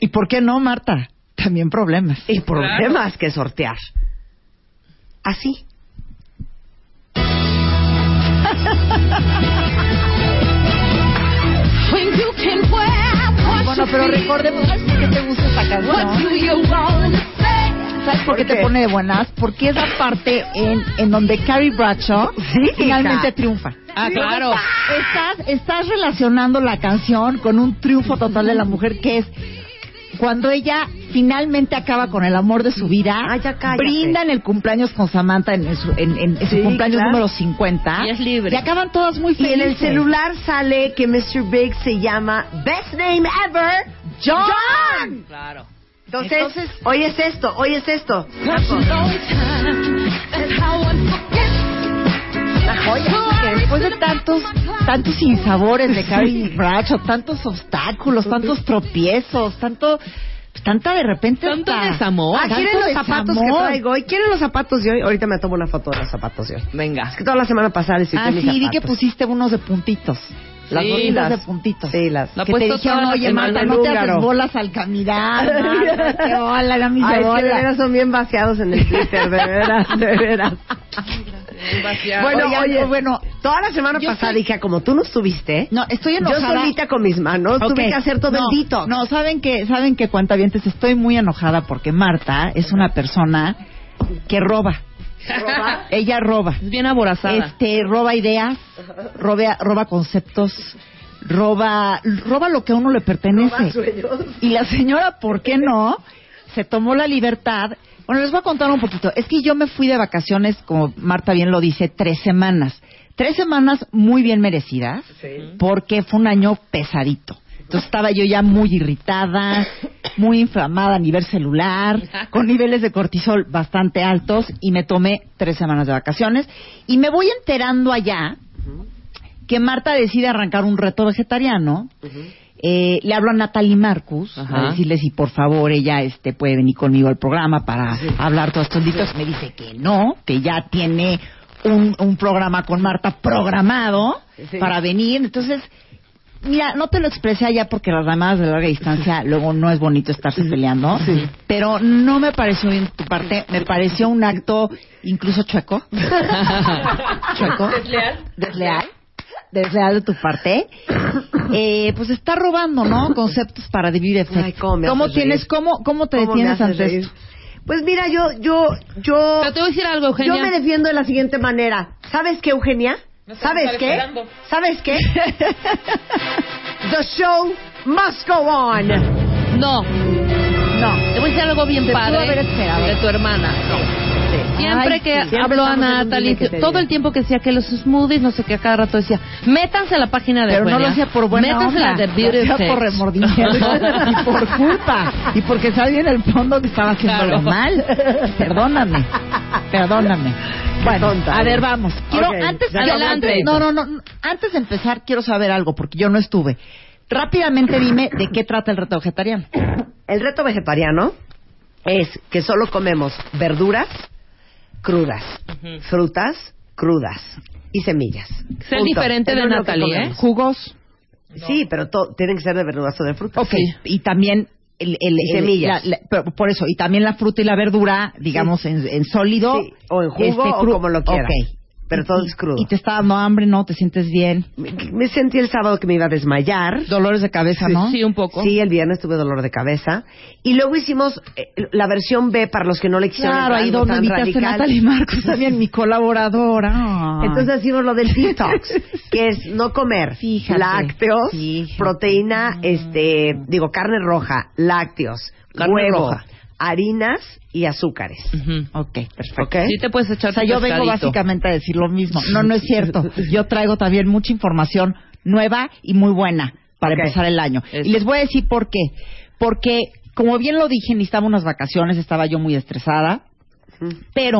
¿Y por qué no, Marta? También problemas. y problemas que sortear. Así. Bueno, pero recordemos, ¿sabes por qué te gusta esta canción? ¿Sabes por qué ¿Por qué? te pone de buenas? Porque es la parte en, en donde Carrie Bradshaw Sí, finalmente hija. triunfa. Ah, claro. Estás, estás relacionando la canción con un triunfo total de la mujer que es cuando ella finalmente acaba con el amor de su vida, Ah, ya cállate. brinda en el cumpleaños con Samantha en, su, en- en- en su Sí, cumpleaños claro. número 50. Y es libre. Y acaban todas muy Y felices. en el celular sale que Mr. Big se llama Best Name Ever, John. Claro. Entonces, Entonces- hoy es esto, hoy es esto. La joya, porque después de tantos, tantos sinsabores de Carrie Bradshaw, tantos obstáculos, tantos tropiezos, tanto, tanta de repente Tanto desamor. Ah, ¿quieren los zapatos que traigo hoy? ¿Quieren los zapatos de hoy? Ahorita me tomo una foto de los zapatos de hoy. Venga. Es que toda la semana pasada les Ah, sí, vi que pusiste unos de puntitos. Las Sí, las- de puntitos. Sí, las... La que te dijeron, la oye, Marta, no te húngaro". haces bolas al caminar. Marta, qué bola, era mi Ay, es que de veras son bien vaciados en el Twitter, de veras, de veras. Bueno, Oigan, oye, bueno, Toda la semana Yo pasada estoy- dije, como tú no estuviste, No, estoy yo enojada. solita con mis manos Ok, tuve que hacer todo no, el detox. No, saben que, saben que cuentavientes estoy muy enojada porque Marta es una persona que roba. Ella roba. Es bien aborazada. Este, roba ideas, roba, roba conceptos, roba, roba lo que a uno le pertenece. Y la señora, ¿por qué no? Se tomó la libertad. Bueno, les voy a contar un poquito. Es que yo me fui de vacaciones, como Marta bien lo dice, tres semanas. Tres semanas muy bien merecidas, porque fue un año pesadito. Entonces estaba yo ya muy irritada, muy inflamada a nivel celular, con niveles de cortisol bastante altos y me tomé tres semanas de vacaciones y me voy enterando allá que Marta decide arrancar un reto vegetariano. Eh, le hablo a Natalie Marcus Ajá. a decirle si por favor ella este puede venir conmigo al programa para hablar todos estos ditos. Me dice que no, que ya tiene un, un programa con Marta programado para venir. Entonces, mira, no te lo expresé allá porque las llamadas de larga distancia luego no es bonito estarse peleando. Pero no me pareció bien tu parte, me pareció un acto incluso chueco. chueco. Desleal. Desleal. Desleal de tu parte. Eh, pues está robando, ¿no? Conceptos para dividir. Ay, cómo me haces tienes, reír. cómo, cómo te ¿Cómo detienes ante reír? esto? Pues mira, yo, yo, yo... Pero te voy a decir algo, Eugenia. Yo me defiendo de la siguiente manera. ¿Sabes qué, Eugenia? No ¿Sabes qué? esperando. ¿Sabes qué? The show must go on. No. No. Te voy a decir algo bien padre de tu hermana. Siempre Ay, que sí. Siempre a estamos en un Natalie, que todo el tiempo que decía que los smoothies, no sé qué, a cada rato decía, métanse a la página de Pero no lo hacía por buena métanse onda. a la de Beauty por remordimiento y por culpa. Y porque sabía en el fondo que estaba haciéndolo Claro. mal. Perdóname. Perdóname. Bueno, tonta a ver, eres. vamos. Quiero, antes, adelante. no, no, no. Antes de empezar, quiero saber algo, porque yo no estuve. Rápidamente dime de qué trata el reto vegetariano. El reto vegetariano es que solo comemos verduras crudas, frutas crudas y semillas. Ser Punto. diferente de Natalie, ¿eh? Jugos. Sí, pero tienen que ser de verduras o de frutas. Ok. Y también el, el- Y el- semillas. la- la- pero por eso, y también la fruta y la verdura, digamos, en, en sólido. Sí, o en jugo, o cru- como lo quieras. Ok. Pero todo es crudo. Y te está dando hambre, ¿no? ¿Te sientes bien? Me, me sentí el sábado que me iba a desmayar. Dolores de cabeza, ¿no? Sí, un poco. Sí, el viernes tuve dolor de cabeza. Y luego hicimos eh, la versión B para los que no le quisieron Claro, ahí donde invitaste a. Natalie Marcos, también mi colaboradora. Entonces hicimos lo del detox, que es no comer Fíjate, lácteos, fíjate. proteína, este, digo, carne roja, lácteos, Carne huevo, roja. Harinas y azúcares. Ujú. Ok, perfecto. ¿Ok? Sí te puedes echar O sea, yo vengo básicamente a decir lo mismo. No, no es cierto. Yo traigo también mucha información nueva y muy buena para empezar el año. Eso. Y les voy a decir por qué. Porque, como bien lo dije, necesitaba unas vacaciones, estaba yo muy estresada, pero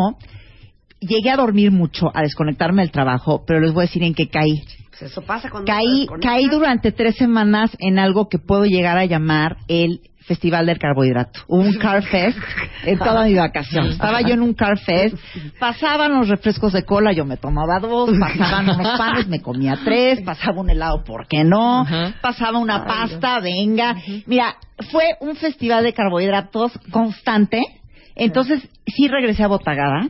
llegué a dormir mucho, a desconectarme del trabajo, pero les voy a decir en qué caí. Pues eso pasa cuando Caí, caí durante tres semanas en algo que puedo llegar a llamar el Festival del Carbohidrato. Un Car Fest en toda mi vacación. Estaba yo en un Car Fest, pasaban los refrescos de cola, yo me tomaba dos, pasaban unos panes, me comía tres, pasaba un helado, ¿por qué no? Pasaba una pasta, venga. Mira, fue un festival de carbohidratos constante. Entonces, sí regresé a Botagada.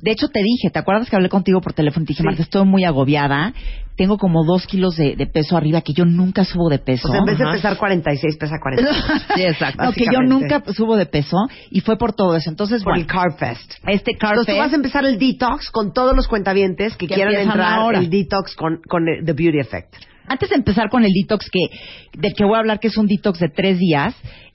De hecho, te dije, ¿te acuerdas que hablé contigo por teléfono? Te dije, Sí. Marta, estoy muy agobiada. Tengo como dos kilos de, de peso arriba, que yo nunca subo de peso. O sea, en vez de Ajá. pesar 46, pesa 40. Sí, exacto. No, que yo nunca subo de peso y fue por todo eso. Entonces, Por bueno, el Carb Fest. este Car Entonces tú vas a empezar el detox con todos los cuentavientes que, Que quieran entrar ahora. el detox con, con el- The Beauty Effect. antes de empezar con el detox que del que voy a hablar, que es un detox de tres días,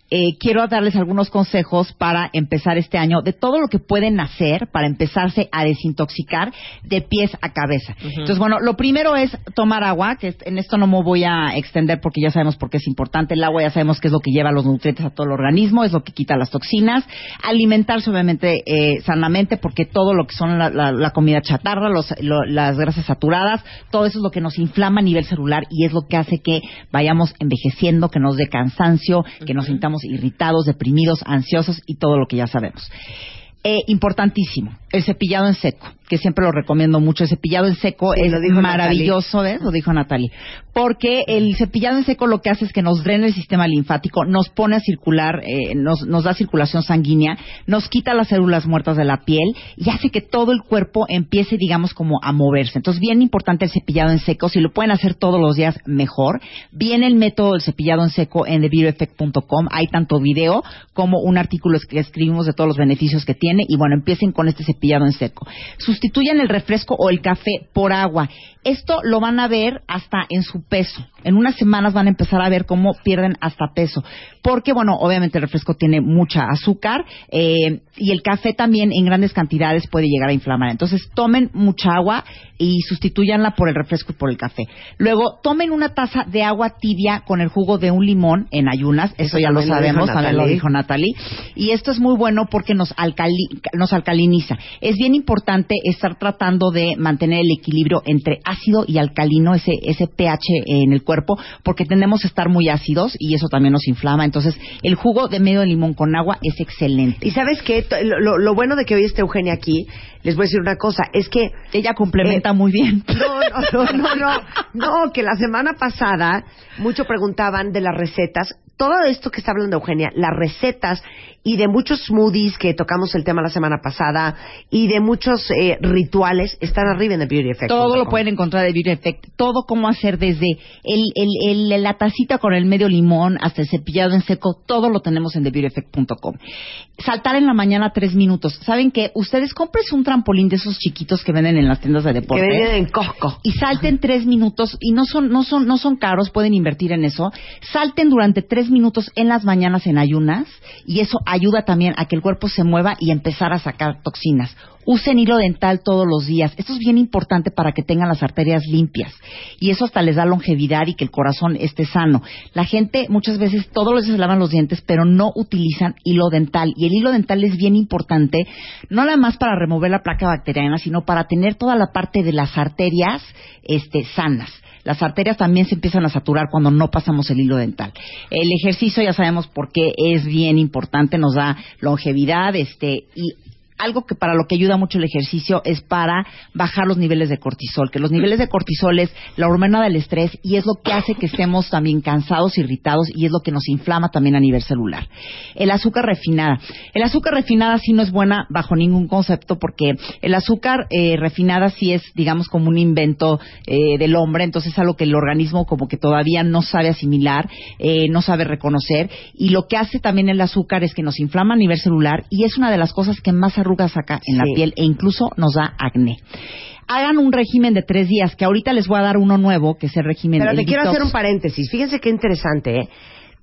eh, quiero darles algunos consejos para empezar este año de todo lo que pueden hacer para empezarse a desintoxicar de pies a cabeza. Entonces, bueno, lo primero es tomar agua, que en esto no me voy a extender porque ya sabemos por qué es importante. El agua ya sabemos que es lo que lleva los nutrientes a todo el organismo, es lo que quita las toxinas. Alimentarse, obviamente, eh, sanamente, porque todo lo que son la, la- la comida chatarra, los- lo- las grasas saturadas, todo eso es lo que nos inflama a nivel celular y es lo que hace que vayamos envejeciendo, que nos dé cansancio, que nos sintamos irritados, deprimidos, ansiosos y todo lo que ya sabemos. Eh, importantísimo, el cepillado en seco, que siempre lo recomiendo mucho. El cepillado en seco Sí, es lo dijo maravilloso, ¿ves? Lo dijo Natalie. Porque el cepillado en seco lo que hace es que nos drena el sistema linfático, nos pone a circular, eh, nos, nos da circulación sanguínea, nos quita las células muertas de la piel y hace que todo el cuerpo empiece, digamos, como a moverse. Entonces, bien importante el cepillado en seco. Si lo pueden hacer todos los días, mejor. Viene el método del cepillado en seco en TheBeautyEffect.com. Hay tanto video como un artículo que escribimos de todos los beneficios que tiene. Y bueno, empiecen con este cepillado en seco. Sustituyan el refresco o el café por agua. Esto lo van a ver hasta en su peso. En unas semanas van a empezar a ver cómo pierden hasta peso. Porque, bueno, obviamente el refresco tiene mucha azúcar eh, y el café también en grandes cantidades puede llegar a inflamar. Entonces, tomen mucha agua y sustituyanla por el refresco y por el café. Luego, tomen una taza de agua tibia con el jugo de un limón en ayunas. Eso, Eso ya lo sabemos, también lo dijo Natalie. Y esto es muy bueno porque nos, alcali- nos alcaliniza. Es bien importante estar tratando de mantener el equilibrio entre ácido y alcalino, ese, ese pH en el cuerpo, porque tendemos a estar muy ácidos y eso también nos inflama. Entonces, el jugo de medio de limón con agua es excelente. Y sabes qué, T- lo, lo- lo bueno de que hoy esté Eugenia aquí, les voy a decir una cosa, es que ella complementa muy bien. No, no, no, no, no, no, que la semana pasada mucho preguntaban de las recetas. Todo esto que está hablando Eugenia, las recetas y de muchos smoothies que tocamos el tema la semana pasada y de muchos eh, rituales están arriba en The Beauty Effect. Todo lo pueden encontrar de Beauty Effect. Todo cómo hacer desde el, el, el- la tacita con el medio limón hasta el cepillado en seco. Todo lo tenemos en TheBeautyEffect.com. Saltar en la mañana tres minutos. ¿Saben qué? Ustedes compres un trampolín de esos chiquitos que venden en las tiendas de deporte. Que venden en Costco. Y salten tres minutos y no son, no son, no son caros, pueden invertir en eso. Salten durante tres minutos en las mañanas en ayunas y eso ayuda también a que el cuerpo se mueva y empezar a sacar toxinas. Usen hilo dental todos los días. Esto es bien importante para que tengan las arterias limpias. Y eso hasta les da longevidad y que el corazón esté sano. La gente muchas veces todos los días se lavan los dientes, pero no utilizan hilo dental. Y el hilo dental es bien importante, no nada más para remover la placa bacteriana, sino para tener toda la parte de las arterias este, sanas. Las arterias también se empiezan a saturar cuando no pasamos el hilo dental. El ejercicio ya sabemos por qué es bien importante, nos da longevidad, este, y algo que para lo que ayuda mucho el ejercicio es para bajar los niveles de cortisol, que los niveles de cortisol es la hormona del estrés y es lo que hace que estemos también cansados, irritados y es lo que nos inflama también a nivel celular. El azúcar refinada. El azúcar refinada sí no es buena bajo ningún concepto porque el azúcar eh, refinada sí es, digamos, como un invento eh, del hombre, entonces es algo que el organismo como que todavía no sabe asimilar, eh, no sabe reconocer y lo que hace también el azúcar es que nos inflama a nivel celular y es una de las cosas que más arrugas saca en la piel e incluso nos da acné. Hagan un régimen de tres días, que ahorita les voy a dar uno nuevo, que es el régimen Pero te quiero hacer un paréntesis. Fíjense qué interesante, ¿eh?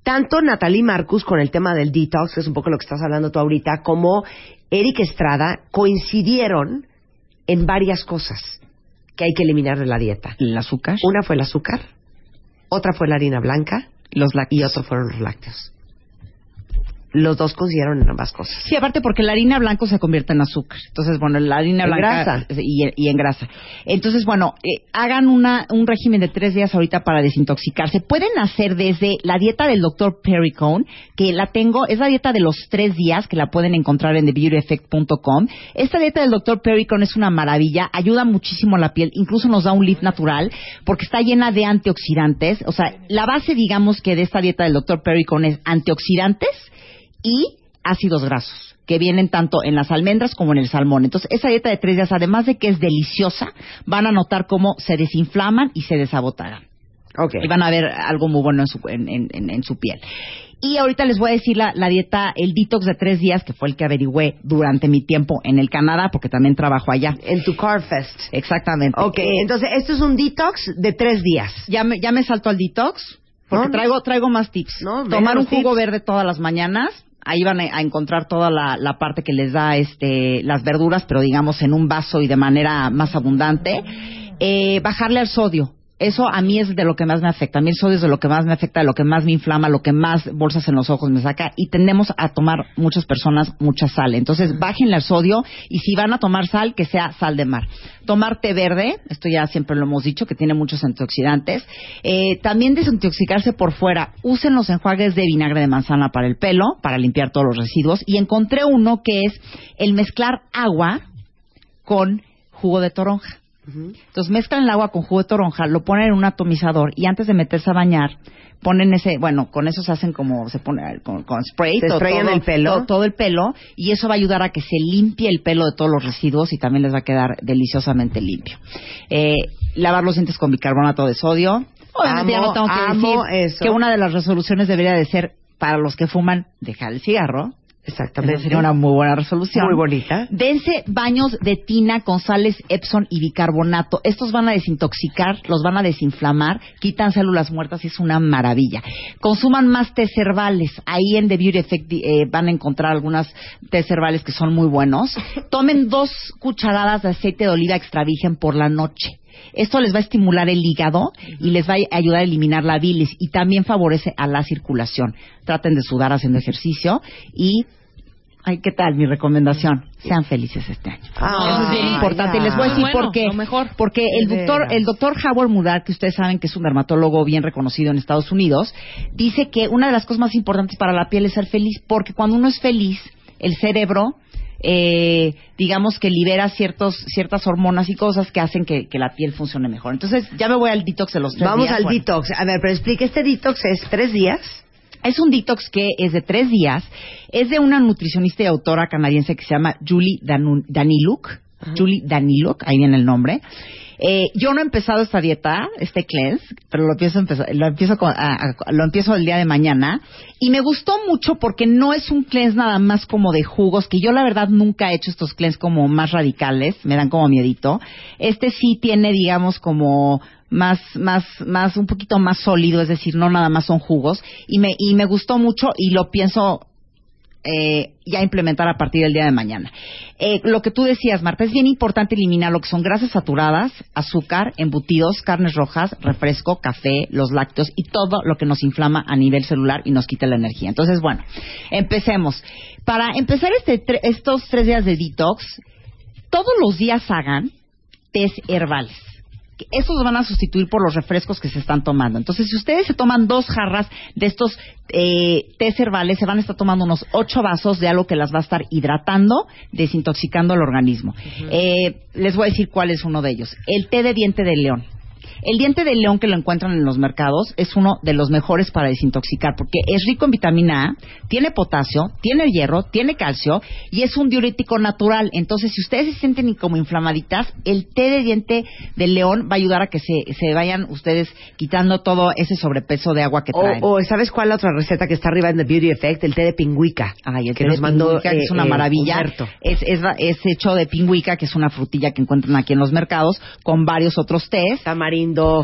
Tanto Natalie Marcus con el tema del detox, que es un poco lo que estás hablando tú ahorita, como Eric Estrada coincidieron en varias cosas que hay que eliminar de la dieta. El azúcar. Una fue el azúcar, otra fue la harina blanca los y otro fueron los lácteos. Los dos coincidieron en ambas cosas. Sí, aparte porque la harina blanca se convierte en azúcar. Entonces, bueno, la harina En blanca grasa. Y, y en grasa. Entonces, bueno, eh, hagan una, un régimen de tres días ahorita para desintoxicarse. Pueden hacer desde la dieta del doctor Perry Cohn, que la tengo, es la dieta de los tres días, que la pueden encontrar en TheBeautyEffect.com. Esta dieta del doctor Perry Cohn es una maravilla, ayuda muchísimo a la piel, incluso nos da un lift natural, porque está llena de antioxidantes. O sea, la base, digamos, que de esta dieta del doctor Perry Cohn es antioxidantes y ácidos grasos que vienen tanto en las almendras como en el salmón. Entonces, esa dieta de tres días, además de que es deliciosa, van a notar cómo se desinflaman y se desabotarán. Okay. Y van a ver algo muy bueno en su, en, en- su piel. Y ahorita les voy a decir la, la dieta, el detox de tres días, que fue el que averigüé durante mi tiempo en el Canadá, porque también trabajo allá. En tu Carfest. Exactamente. Ok, entonces esto es un detox de tres días. ya me, ya me salto al detox, porque No, traigo, traigo más tips. No, Tomar un jugo verde todas las mañanas. Ahí van a, encontrar toda la, la parte que les da este, las verduras, pero digamos en un vaso y de manera más abundante. Eh, bajarle al sodio. Eso a mí es de lo que más me afecta. A mí el sodio es de lo que más me afecta, de lo que más me inflama, lo que más bolsas en los ojos me saca. Y tendemos a tomar muchas personas mucha sal. Entonces, bájenle al sodio y si van a tomar sal, que sea sal de mar. Tomar té verde, esto ya siempre lo hemos dicho, que tiene muchos antioxidantes. Eh, también desintoxicarse por fuera. Usen los enjuagues de vinagre de manzana para el pelo, para limpiar todos los residuos. Y encontré uno que es el mezclar agua con jugo de toronja. Entonces mezclan el agua con jugo de toronja, lo ponen en un atomizador y antes de meterse a bañar ponen ese, bueno, con eso se hacen como se pone con, con spray, Se to- sprayan el pelo. to- todo el pelo y eso va a ayudar a que se limpie el pelo de todos los residuos y también les va a quedar deliciosamente limpio. Eh, lavar los dientes con bicarbonato de sodio. Obviamente ya Amo, no tengo que decir eso. que una de las resoluciones debería de ser para los que fuman dejar el cigarro. Exactamente. Esa sería una muy buena resolución. Muy bonita. Dense baños de tina con sales Epsom y bicarbonato. Estos van a desintoxicar, los van a desinflamar, quitan células muertas y es una maravilla. Consuman más tés herbales. Ahí en The Beauty Effect eh, van a encontrar algunas tés herbales que son muy buenos. Tomen dos cucharadas de aceite de oliva extra virgen por la noche. Esto les va a estimular el hígado y les va a ayudar a eliminar la bilis y también favorece a la circulación. Traten de sudar haciendo ejercicio y Ay, ¿qué tal mi recomendación? Sean felices este año. Ah, Eso es bien importante. Y les voy a decir Bueno, por qué. lo mejor. Porque el doctor, el doctor Howard Mudar, que ustedes saben que es un dermatólogo bien reconocido en Estados Unidos, dice que una de las cosas más importantes para la piel es ser feliz, porque cuando uno es feliz, el cerebro, eh, digamos que libera ciertos, ciertas hormonas y cosas que hacen que, que la piel funcione mejor. Entonces, ya me voy al detox de los tres Vamos días. al Bueno. detox. A ver, pero explique, este detox es tres días. Es un detox que es de tres días. Es de una nutricionista y autora canadiense que se llama Julie Daniluk. Julie Daniluk, ahí viene el nombre. Eh, yo no he empezado esta dieta, este cleanse, pero lo empiezo, lo, empiezo a- lo empiezo el día de mañana. Y me gustó mucho porque no es un cleanse nada más como de jugos, que yo la verdad nunca he hecho estos cleanse como más radicales, me dan como miedito. Este sí tiene, digamos, como más, más, más, un poquito más sólido, es decir, no nada más son jugos. Y me, y me gustó mucho y lo pienso eh, ya implementar a partir del día de mañana. Eh, lo que tú decías, Marta, es bien importante eliminar lo que son grasas saturadas, azúcar, embutidos, carnes rojas, refresco, café, los lácteos y todo lo que nos inflama a nivel celular y nos quita la energía. Entonces, bueno, empecemos. Para empezar este estos tres días de detox, todos los días hagan test herbales. Que Estos van a sustituir por los refrescos que se están tomando. Entonces, si ustedes se toman dos jarras de estos eh, tés herbales, se van a estar tomando unos ocho vasos de algo que las va a estar hidratando, desintoxicando el organismo. Eh, les voy a decir cuál es uno de ellos. El té de diente de león. El diente de león que lo encuentran en los mercados es uno de los mejores para desintoxicar porque es rico en vitamina A, tiene potasio, tiene hierro, tiene calcio y es un diurético natural. Entonces, si ustedes se sienten como inflamaditas, el té de diente de león va a ayudar a que se, se vayan ustedes quitando todo ese sobrepeso de agua que traen. O, o, ¿sabes cuál la otra receta que está arriba en The Beauty Effect? El té de pingüica. Ay, el que té nos de mandó, pingüica, que eh, es una eh, maravilla. Es, es, es hecho de pingüica, que es una frutilla que encuentran aquí en los mercados, con varios otros tés. Tamarindo,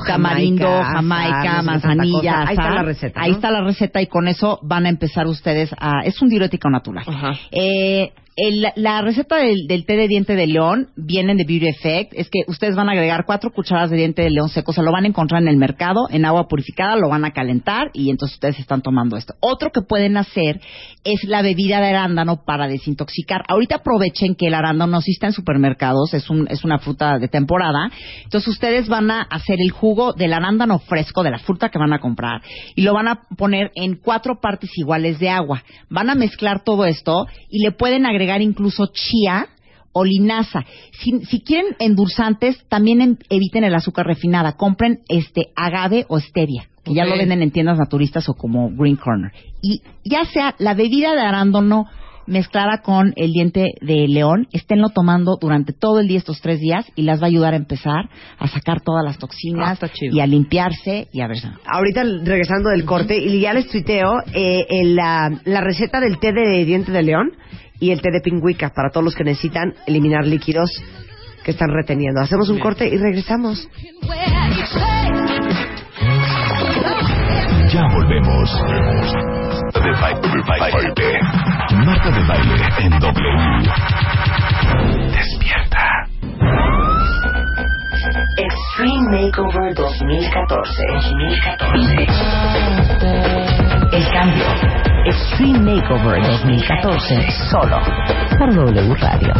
Tamarindo, Jamaica, manzanilla. Ahí está la receta. Ahí está la receta y con eso van a empezar ustedes a... Es un diurético natural. Ajá. Eh, el- la receta del, té de diente de león viene de Beauty Effect. Es que ustedes van a agregar cuatro cucharadas de diente de león seco. Se lo van a encontrar en el mercado, en agua purificada, lo van a calentar y entonces ustedes están tomando esto. Otro que pueden hacer es la bebida de arándano para desintoxicar. Ahorita aprovechen que el arándano no sí está en supermercados, es, un, es una fruta de temporada. Entonces ustedes van a hacer el jugo del arándano fresco, de la fruta que van a comprar, y lo van a poner en cuatro partes iguales de agua. Van a mezclar todo esto y le pueden agregar incluso chía o linaza. Si, si quieren endulzantes, también en- eviten el azúcar refinada. Compren este agave o stevia, que ya lo venden en tiendas naturistas o como Green Corner. Y ya sea la bebida de arándano mezclada con el diente de león, esténlo tomando durante todo el día estos tres días y las va a ayudar a empezar a sacar todas las Ah, toxinas chido. y a limpiarse y a ver. Ahorita regresando del corte, y ya les tuiteo eh, el, la, la receta del té de diente de león y el té de pingüica para todos los que necesitan eliminar líquidos que están reteniendo. Hacemos un corte y regresamos. Ya volvemos. De baile, baile. Marta de baile en W. Despierta. Extreme Makeover 2014. 2014. El cambio. Extreme Makeover 2014. Solo por W Radio.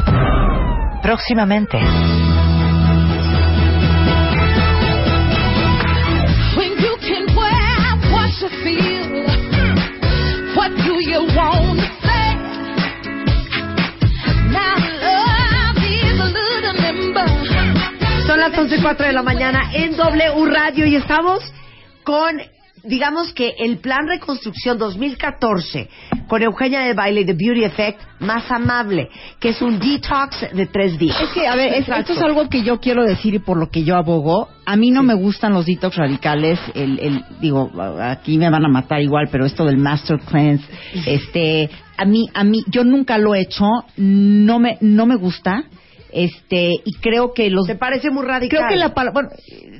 Próximamente. When you can wear what you feel, what do you want to say? Now love is a little nimble. Son las 11 y 4 de la mañana en W Radio y estamos con, digamos que el plan reconstrucción 2014 con Eugenia de Baile y The Beauty Effect más amable, que es un detox de tres días. Es que, a ver, es- esto es algo que yo quiero decir y por lo que yo abogo. A mí no me gustan los detox radicales. El, el, digo, aquí me van a matar igual, pero esto del Master Cleanse, este, a mí, a mí, yo nunca lo he hecho. No me, no me gusta. Este, y creo que los. ¿Te parece muy radical? Creo que la palabra, bueno,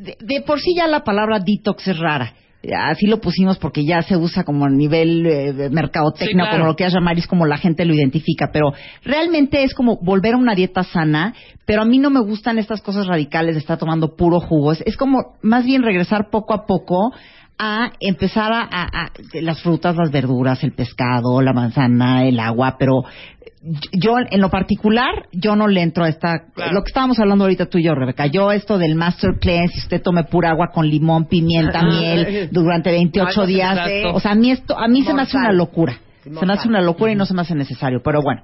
de, de por sí ya la palabra detox es rara. Así lo pusimos porque ya se usa como a nivel eh, mercadotecnia, Sí, claro. como lo quieras llamar, y es como la gente lo identifica. Pero realmente es como volver a una dieta sana, pero a mí no me gustan estas cosas radicales de estar tomando puro jugo. Es, es como más bien regresar poco a poco a empezar a, a- a- las frutas, las verduras, el pescado, la manzana, el agua, pero yo en lo particular yo no le entro a esta lo que estábamos hablando ahorita tú y yo Rebeca. Yo esto del master cleanse si usted tome pura agua con limón pimienta miel durante 28 No, eso sí, días exacto. o sea a mí esto a mí se me hace una locura. Se me hace una locura y no se me hace necesario pero bueno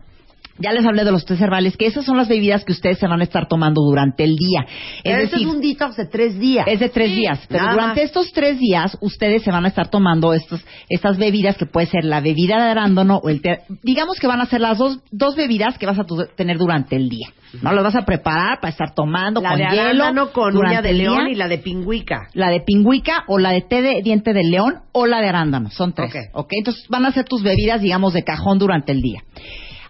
ya les hablé de los tés herbales, que esas son las bebidas que ustedes se van a estar tomando durante el día. Pero es este decir, es un detox de tres días. es de tres días, pero nada durante más. estos tres días ustedes se van a estar tomando estos, estas bebidas que puede ser la bebida de arándano o el té. Digamos que van a ser las dos, dos bebidas que vas a tu- tener durante el día. ¿No? Las vas a preparar para estar tomando La con de hielo. arándano con uña de león día. y la de pingüica. La de pingüica o la de té de diente de león o la de arándano. Son tres. Ok. ¿ok? Entonces van a ser tus bebidas, digamos, de cajón durante el día.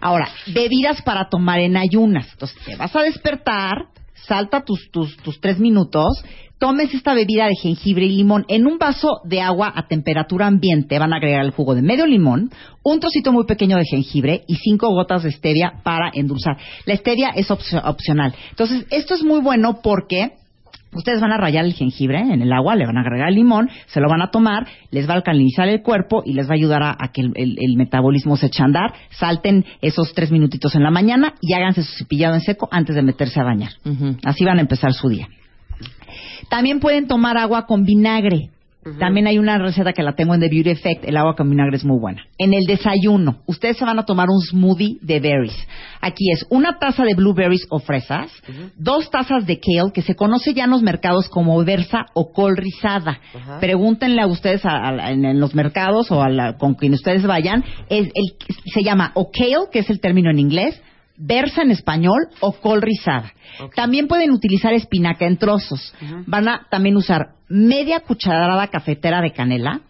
Ahora, bebidas para tomar en ayunas. Entonces te vas a despertar, salta tus, tus, tus tres minutos, tomes esta bebida de jengibre y limón en un vaso de agua a temperatura ambiente. Van a agregar el jugo de medio limón, un trocito muy pequeño de jengibre y cinco gotas de stevia para endulzar. La stevia es opcio- opcional. Entonces, esto es muy bueno porque Ustedes van a rayar el jengibre en el agua, le van a agregar el limón, se lo van a tomar, les va a alcalinizar el cuerpo y les va a ayudar a, a que el, el- el metabolismo se eche a andar. Salten esos tres minutitos en la mañana y háganse su cepillado en seco antes de meterse a bañar. Así van a empezar su día. También pueden tomar agua con vinagre. También hay una receta que la tengo en The Beauty Effect. El agua con vinagre es muy buena. En el desayuno, ustedes se van a tomar un smoothie de berries. Aquí es una taza de blueberries o fresas, dos tazas de kale, que se conoce ya en los mercados como versa o col rizada. Pregúntenle a ustedes a- a- en, en los mercados o a la- con quien ustedes vayan. Es el, se llama o kale, que es el término en inglés, versa en español o col rizada. También pueden utilizar espinaca en trozos. Van a también usar media cucharada cafetera de canela,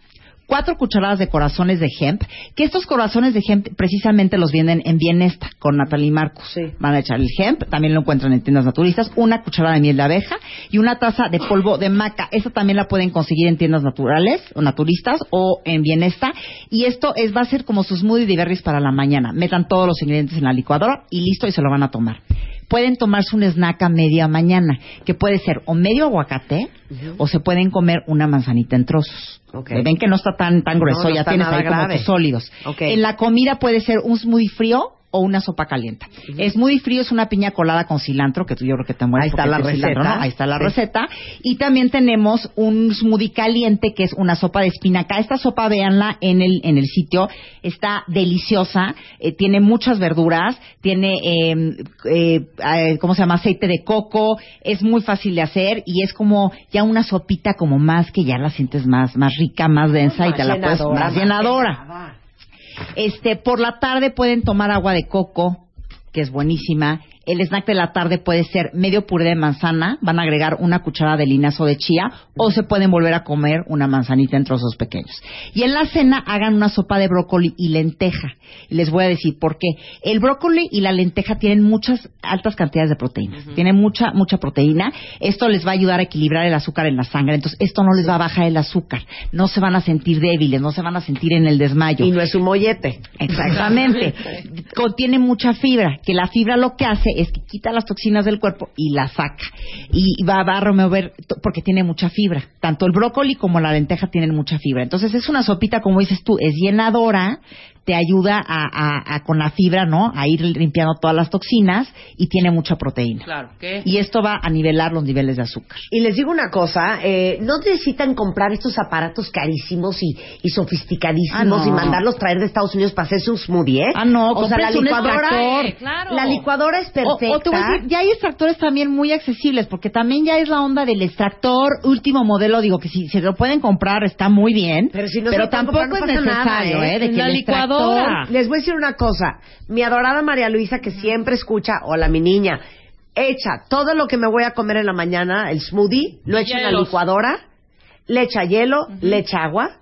cuatro cucharadas de corazones de hemp, que estos corazones de hemp precisamente los venden en Bienesta con Natalie Marcus. Van a echar el hemp, también lo encuentran en tiendas naturistas, una cucharada de miel de abeja y una taza de polvo de maca. Esta también la pueden conseguir en tiendas naturales o naturistas o en Bienesta. Y esto es va a ser como su smoothie de berries para la mañana. Metan todos los ingredientes en la licuadora y listo y se lo van a tomar. Pueden tomarse un snack a media mañana, que puede ser o medio aguacate o se pueden comer una manzanita en trozos. Ok. Ven que no está tan, tan grueso, no ya tienes ahí como tus sólidos. Ok. En la comida puede ser un smoothie frío o una sopa caliente. El smoothie frío es una piña colada con cilantro, que tú yo creo que te mueres Ahí está la cilantro, receta. ¿no? Ahí está la Sí. receta. Y también tenemos un smoothie caliente, que es una sopa de espinaca. Esta sopa, véanla en el, en el sitio. Está deliciosa, eh, tiene muchas verduras, tiene, eh, eh, eh, ¿cómo se llama? Aceite de coco. Es muy fácil de hacer y es como ya una sopita como más que ya la sientes más, más rica, más densa y Más te la puedes, llenadora, más más llenadora. Este, por la tarde pueden tomar agua de coco, que es buenísima. El snack de la tarde puede ser medio puré de manzana, van a agregar una cucharada de linazo de chía o se pueden volver a comer una manzanita en trozos pequeños. Y en la cena hagan una sopa de brócoli y lenteja. Les voy a decir por qué. El brócoli y la lenteja tienen muchas altas cantidades de proteínas. Tienen mucha mucha proteína. Esto les va a ayudar a equilibrar el azúcar en la sangre. Entonces, esto no les va a bajar el azúcar. No se van a sentir débiles, no se van a sentir en el desmayo. Y no es un mollete. Exactamente. Contiene mucha fibra, que la fibra lo que hace es que quita las toxinas del cuerpo y las saca. Y va, va a remover, porque tiene mucha fibra. Tanto el brócoli como la lenteja tienen mucha fibra. Entonces es una sopita, como dices tú, es llenadora, te ayuda a, a- a- con la fibra, ¿no? A ir limpiando todas las toxinas y tiene mucha proteína. Claro, ¿qué? Y esto va a nivelar los niveles de azúcar. Y les digo una cosa, eh, no necesitan comprar estos aparatos carísimos y, y sofisticadísimos Ah, no. y mandarlos traer de Estados Unidos para hacerse un smoothie, ¿eh? Ah, no, o sea, la licuadora, extractor. claro. la licuadora es perfecta. O, o te voy a decir, ya hay extractores también muy accesibles, porque también ya es la onda del extractor último modelo. Digo que si se lo pueden comprar está muy bien, Pero si no pueden tampoco comprar, no es nada, necesario, ¿eh? ¿eh? De que la el licuadora. Les voy a decir una cosa. Mi adorada María Luisa, que siempre escucha, hola mi niña, echa todo lo que me voy a comer en la mañana, el smoothie, lo echa en la licuadora, le echa hielo, le echa agua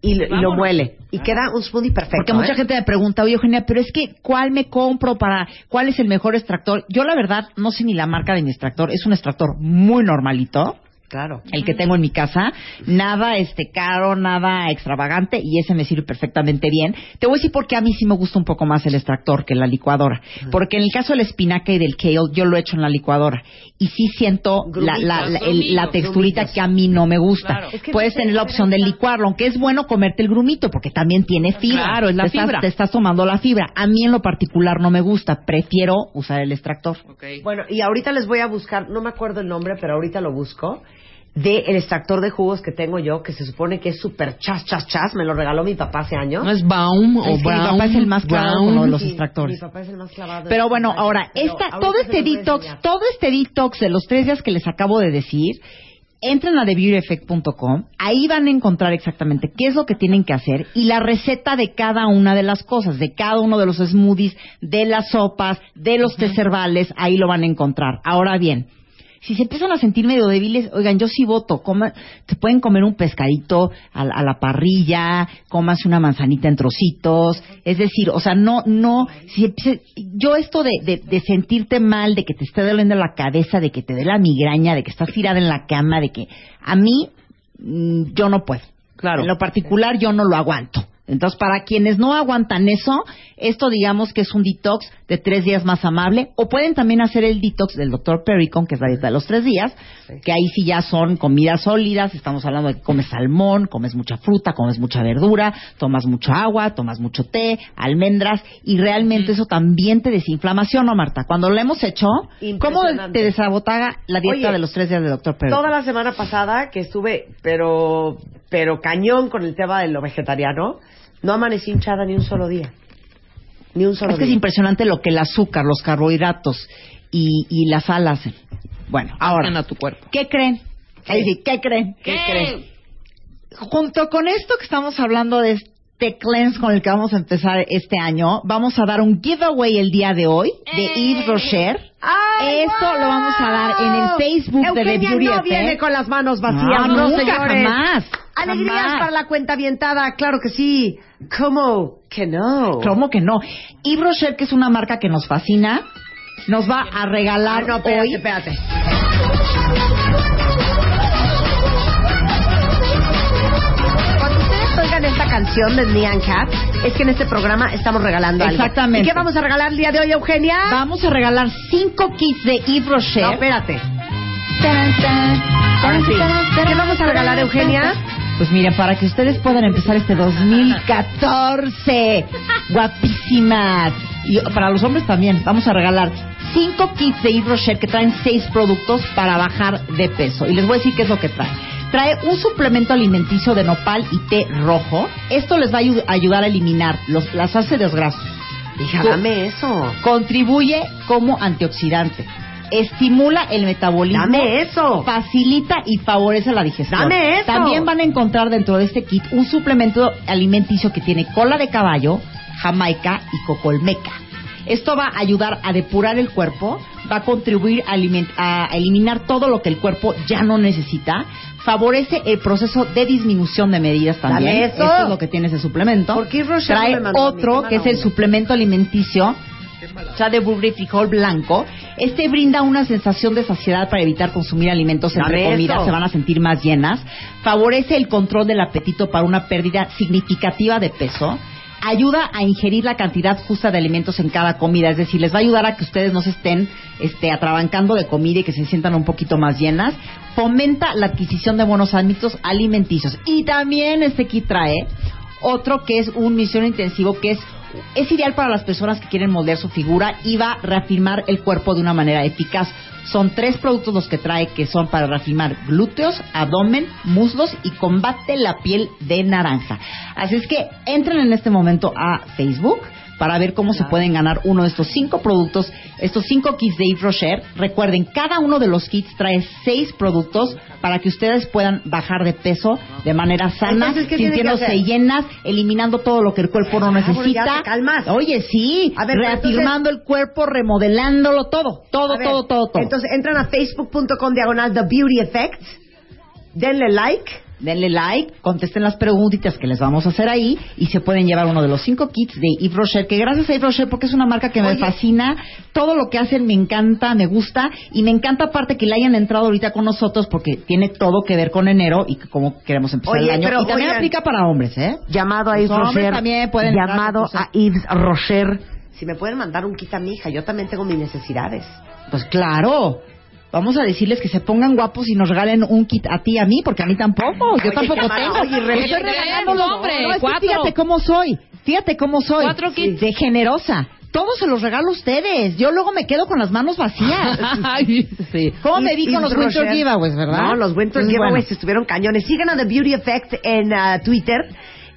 y, lo- y lo muele. Y queda un smoothie perfecto. Porque mucha ¿eh? gente me pregunta, oye Eugenia, pero es que ¿cuál me compro para, cuál es el mejor extractor? Yo la verdad no sé ni la marca de mi extractor, es un extractor muy normalito. Claro. El que tengo en mi casa, nada este caro, nada extravagante y ese me sirve perfectamente bien. Te voy a decir por qué a mí sí me gusta un poco más el extractor que la licuadora. Porque en el caso del espinaca y del kale, yo lo he hecho en la licuadora y sí siento la, la, la- el- la texturita que a mí no me gusta. Claro. Es que Puedes no tener la opción de licuarlo, aunque es bueno comerte el grumito porque también tiene fibra. Claro, es la te estás- fibra. te estás tomando la fibra. A mí en lo particular no me gusta, prefiero usar el extractor. Bueno, y ahorita les voy a buscar, no me acuerdo el nombre, pero ahorita lo busco, de el extractor de jugos que tengo yo, que se supone que es súper chas, chas, chas, me lo regaló mi papá hace años. ¿No es Baum o Es que mi Brown? papá es el más clavado con lo de los Sí, extractores. Mi papá es el más clavado. Pero bueno, ahora, Pero esta, todo este detox, todo este detox de los tres días que les acabo de decir, entren a TheBeautyEffect.com, ahí van a encontrar exactamente qué es lo que tienen que hacer y la receta de cada una de las cosas, de cada uno de los smoothies, de las sopas, de los tés herbales, ahí lo van a encontrar. Ahora bien, si se empiezan a sentir medio débiles, oigan, yo sí voto, coma, se pueden comer un pescadito a, la- a la parrilla, comas una manzanita en trocitos, es decir, o sea, no, no, si, yo esto de, de, de sentirte mal, de que te esté doliendo la cabeza, de que te dé la migraña, de que estás tirada en la cama, de que a mí, mm, yo no puedo. Claro. En lo particular, yo no lo aguanto. Entonces, para quienes no aguantan eso, esto digamos que es un detox de tres días más amable. O pueden también hacer el detox del Dr. Pericon, que es la dieta de los tres días, que ahí sí ya son comidas sólidas. Estamos hablando de que comes salmón, comes mucha fruta, comes mucha verdura, tomas mucha agua, tomas mucho té, almendras, y realmente eso también te desinflama, ¿sí o no, Marta? Cuando lo hemos hecho, ¿cómo te desabotaga la dieta Oye, de los tres días del Dr. Pericon? Toda la semana pasada que estuve, pero, pero cañón con el tema de lo vegetariano, no amanecí hinchada ni un solo día. Ni un solo Es que es día. impresionante lo que el azúcar, los carbohidratos y, y la sal hacen. Bueno, ahora, Hacen a tu cuerpo. ¿qué creen? ¿Qué creen? ¿Qué? creen? Junto con esto que estamos hablando de este cleanse con el que vamos a empezar este año, vamos a dar un giveaway el día de hoy de Yves Rocher. Esto lo vamos a dar en el Facebook de The Beauty no Effect. viene con las manos vacías, No, no, nunca, señores. jamás, Alegrías jamás. para la cuenta avientada, claro que sí. ¿Cómo que no? ¿Cómo que no? Yves Rocher, que es una marca que nos fascina, nos va a regalar Ah, no, espérate, hoy espérate. Oigan esta canción de Neon Cat, es que en este programa estamos regalando algo. Exactamente. ¿Y qué vamos a regalar el día de hoy, Eugenia? Vamos a regalar cinco kits de Yves Rocher. No, espérate. Ahora sí. ¿Qué vamos a regalar, Eugenia? Pues miren, para que ustedes puedan empezar este 2014, guapísimas. Y para los hombres también, vamos a regalar cinco kits de Yves Rocher que traen seis productos para bajar de peso. Y les voy a decir qué es lo que trae. Trae un suplemento alimenticio de nopal y té rojo. Esto les va a ayu- ayudar a eliminar los, las ácidos grasos. Hija, Co- dame eso. Contribuye como antioxidante. Estimula el metabolismo. Dame eso. Facilita y favorece la digestión. Dame eso. También van a encontrar dentro de este kit un suplemento alimenticio que tiene cola de caballo, jamaica y cocolmeca. Esto va a ayudar a depurar el cuerpo, va a contribuir a, a eliminar todo lo que el cuerpo ya no necesita, favorece el proceso de disminución de medidas también. Dame eso. Esto es lo que tiene ese suplemento. ¿Por qué Trae me mandó otro que es el suplemento alimenticio ya de burro frijol blanco. Este brinda una sensación de saciedad para evitar consumir alimentos entre comidas, se van a sentir más llenas. Favorece el control del apetito para una pérdida significativa de peso. Ayuda a ingerir la cantidad justa de alimentos en cada comida, es decir, les va a ayudar a que ustedes no se estén este, atrabancando de comida y que se sientan un poquito más llenas. Fomenta la adquisición de buenos hábitos alimenticios. Y también este kit trae otro que es un misión intensivo que es es ideal para las personas que quieren moldear su figura y va a reafirmar el cuerpo de una manera eficaz. Son tres productos los que trae que son para reafirmar glúteos, abdomen, muslos y combate la piel de naranja. Así es que entren en este momento a Facebook para ver cómo se pueden ganar uno de estos cinco productos, estos cinco kits de Yves Rocher. Recuerden, cada uno de los kits trae seis productos para que ustedes puedan bajar de peso de manera sana, Entonces, ¿qué tienen que sintiéndose llenas, eliminando todo lo que el cuerpo no Ah, necesita. calmas. Oye, sí, A ver, reafirmando el cuerpo, remodelándolo todo, todo, ver, todo, todo, todo. Entonces entran a facebook.com diagonal The Beauty Effect, denle like. Denle like, contesten las preguntitas que les vamos a hacer ahí y se pueden llevar uno de los cinco kits de Yves Rocher, que gracias a Yves Rocher, porque es una marca que me fascina, todo lo que hacen me encanta, me gusta y me encanta aparte que le hayan entrado ahorita con nosotros porque tiene todo que ver con enero y cómo queremos empezar Oye, el año. pero, y también oigan, aplica para hombres, ¿eh? Llamado a Yves Rocher. también pueden llamado a Yves Rocher. Si me pueden mandar un kit a mi hija, yo también tengo mis necesidades. Pues claro. Vamos a decirles que se pongan guapos y nos regalen un kit a ti y a mí, porque a mí tampoco. Yo Oye, tampoco cámara, tengo. oye, Rebeca, Estoy hombre, No, es que cuatro. Fíjate cómo soy. Fíjate cómo soy. Cuatro kits. De generosa. Todos se los regalo a ustedes. Yo luego me quedo con las manos vacías. Ay, sí. ¿Cómo me vi con los Winter Rocher. Giveaways, verdad? No, los Winter Giveaways bueno. estuvieron cañones. Sigan a The Beauty Effect en ah, Twitter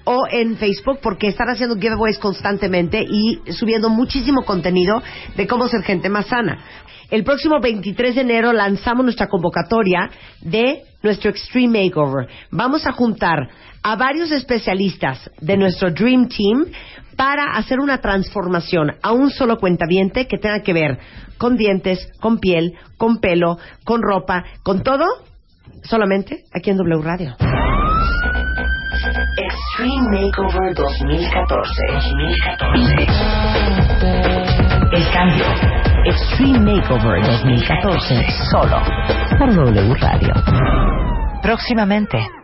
o en Facebook porque están haciendo giveaways constantemente y subiendo muchísimo contenido de cómo ser gente más sana. El próximo 23 de enero lanzamos nuestra convocatoria de nuestro Extreme Makeover. Vamos a juntar a varios especialistas de nuestro Dream Team para hacer una transformación a un solo cuentaviente que tenga que ver con dientes, con piel, con pelo, con ropa, con todo, solamente aquí en W Radio. Extreme Makeover 2014. 2014. El cambio. Extreme Makeover 2014. Solo por W Radio. Próximamente.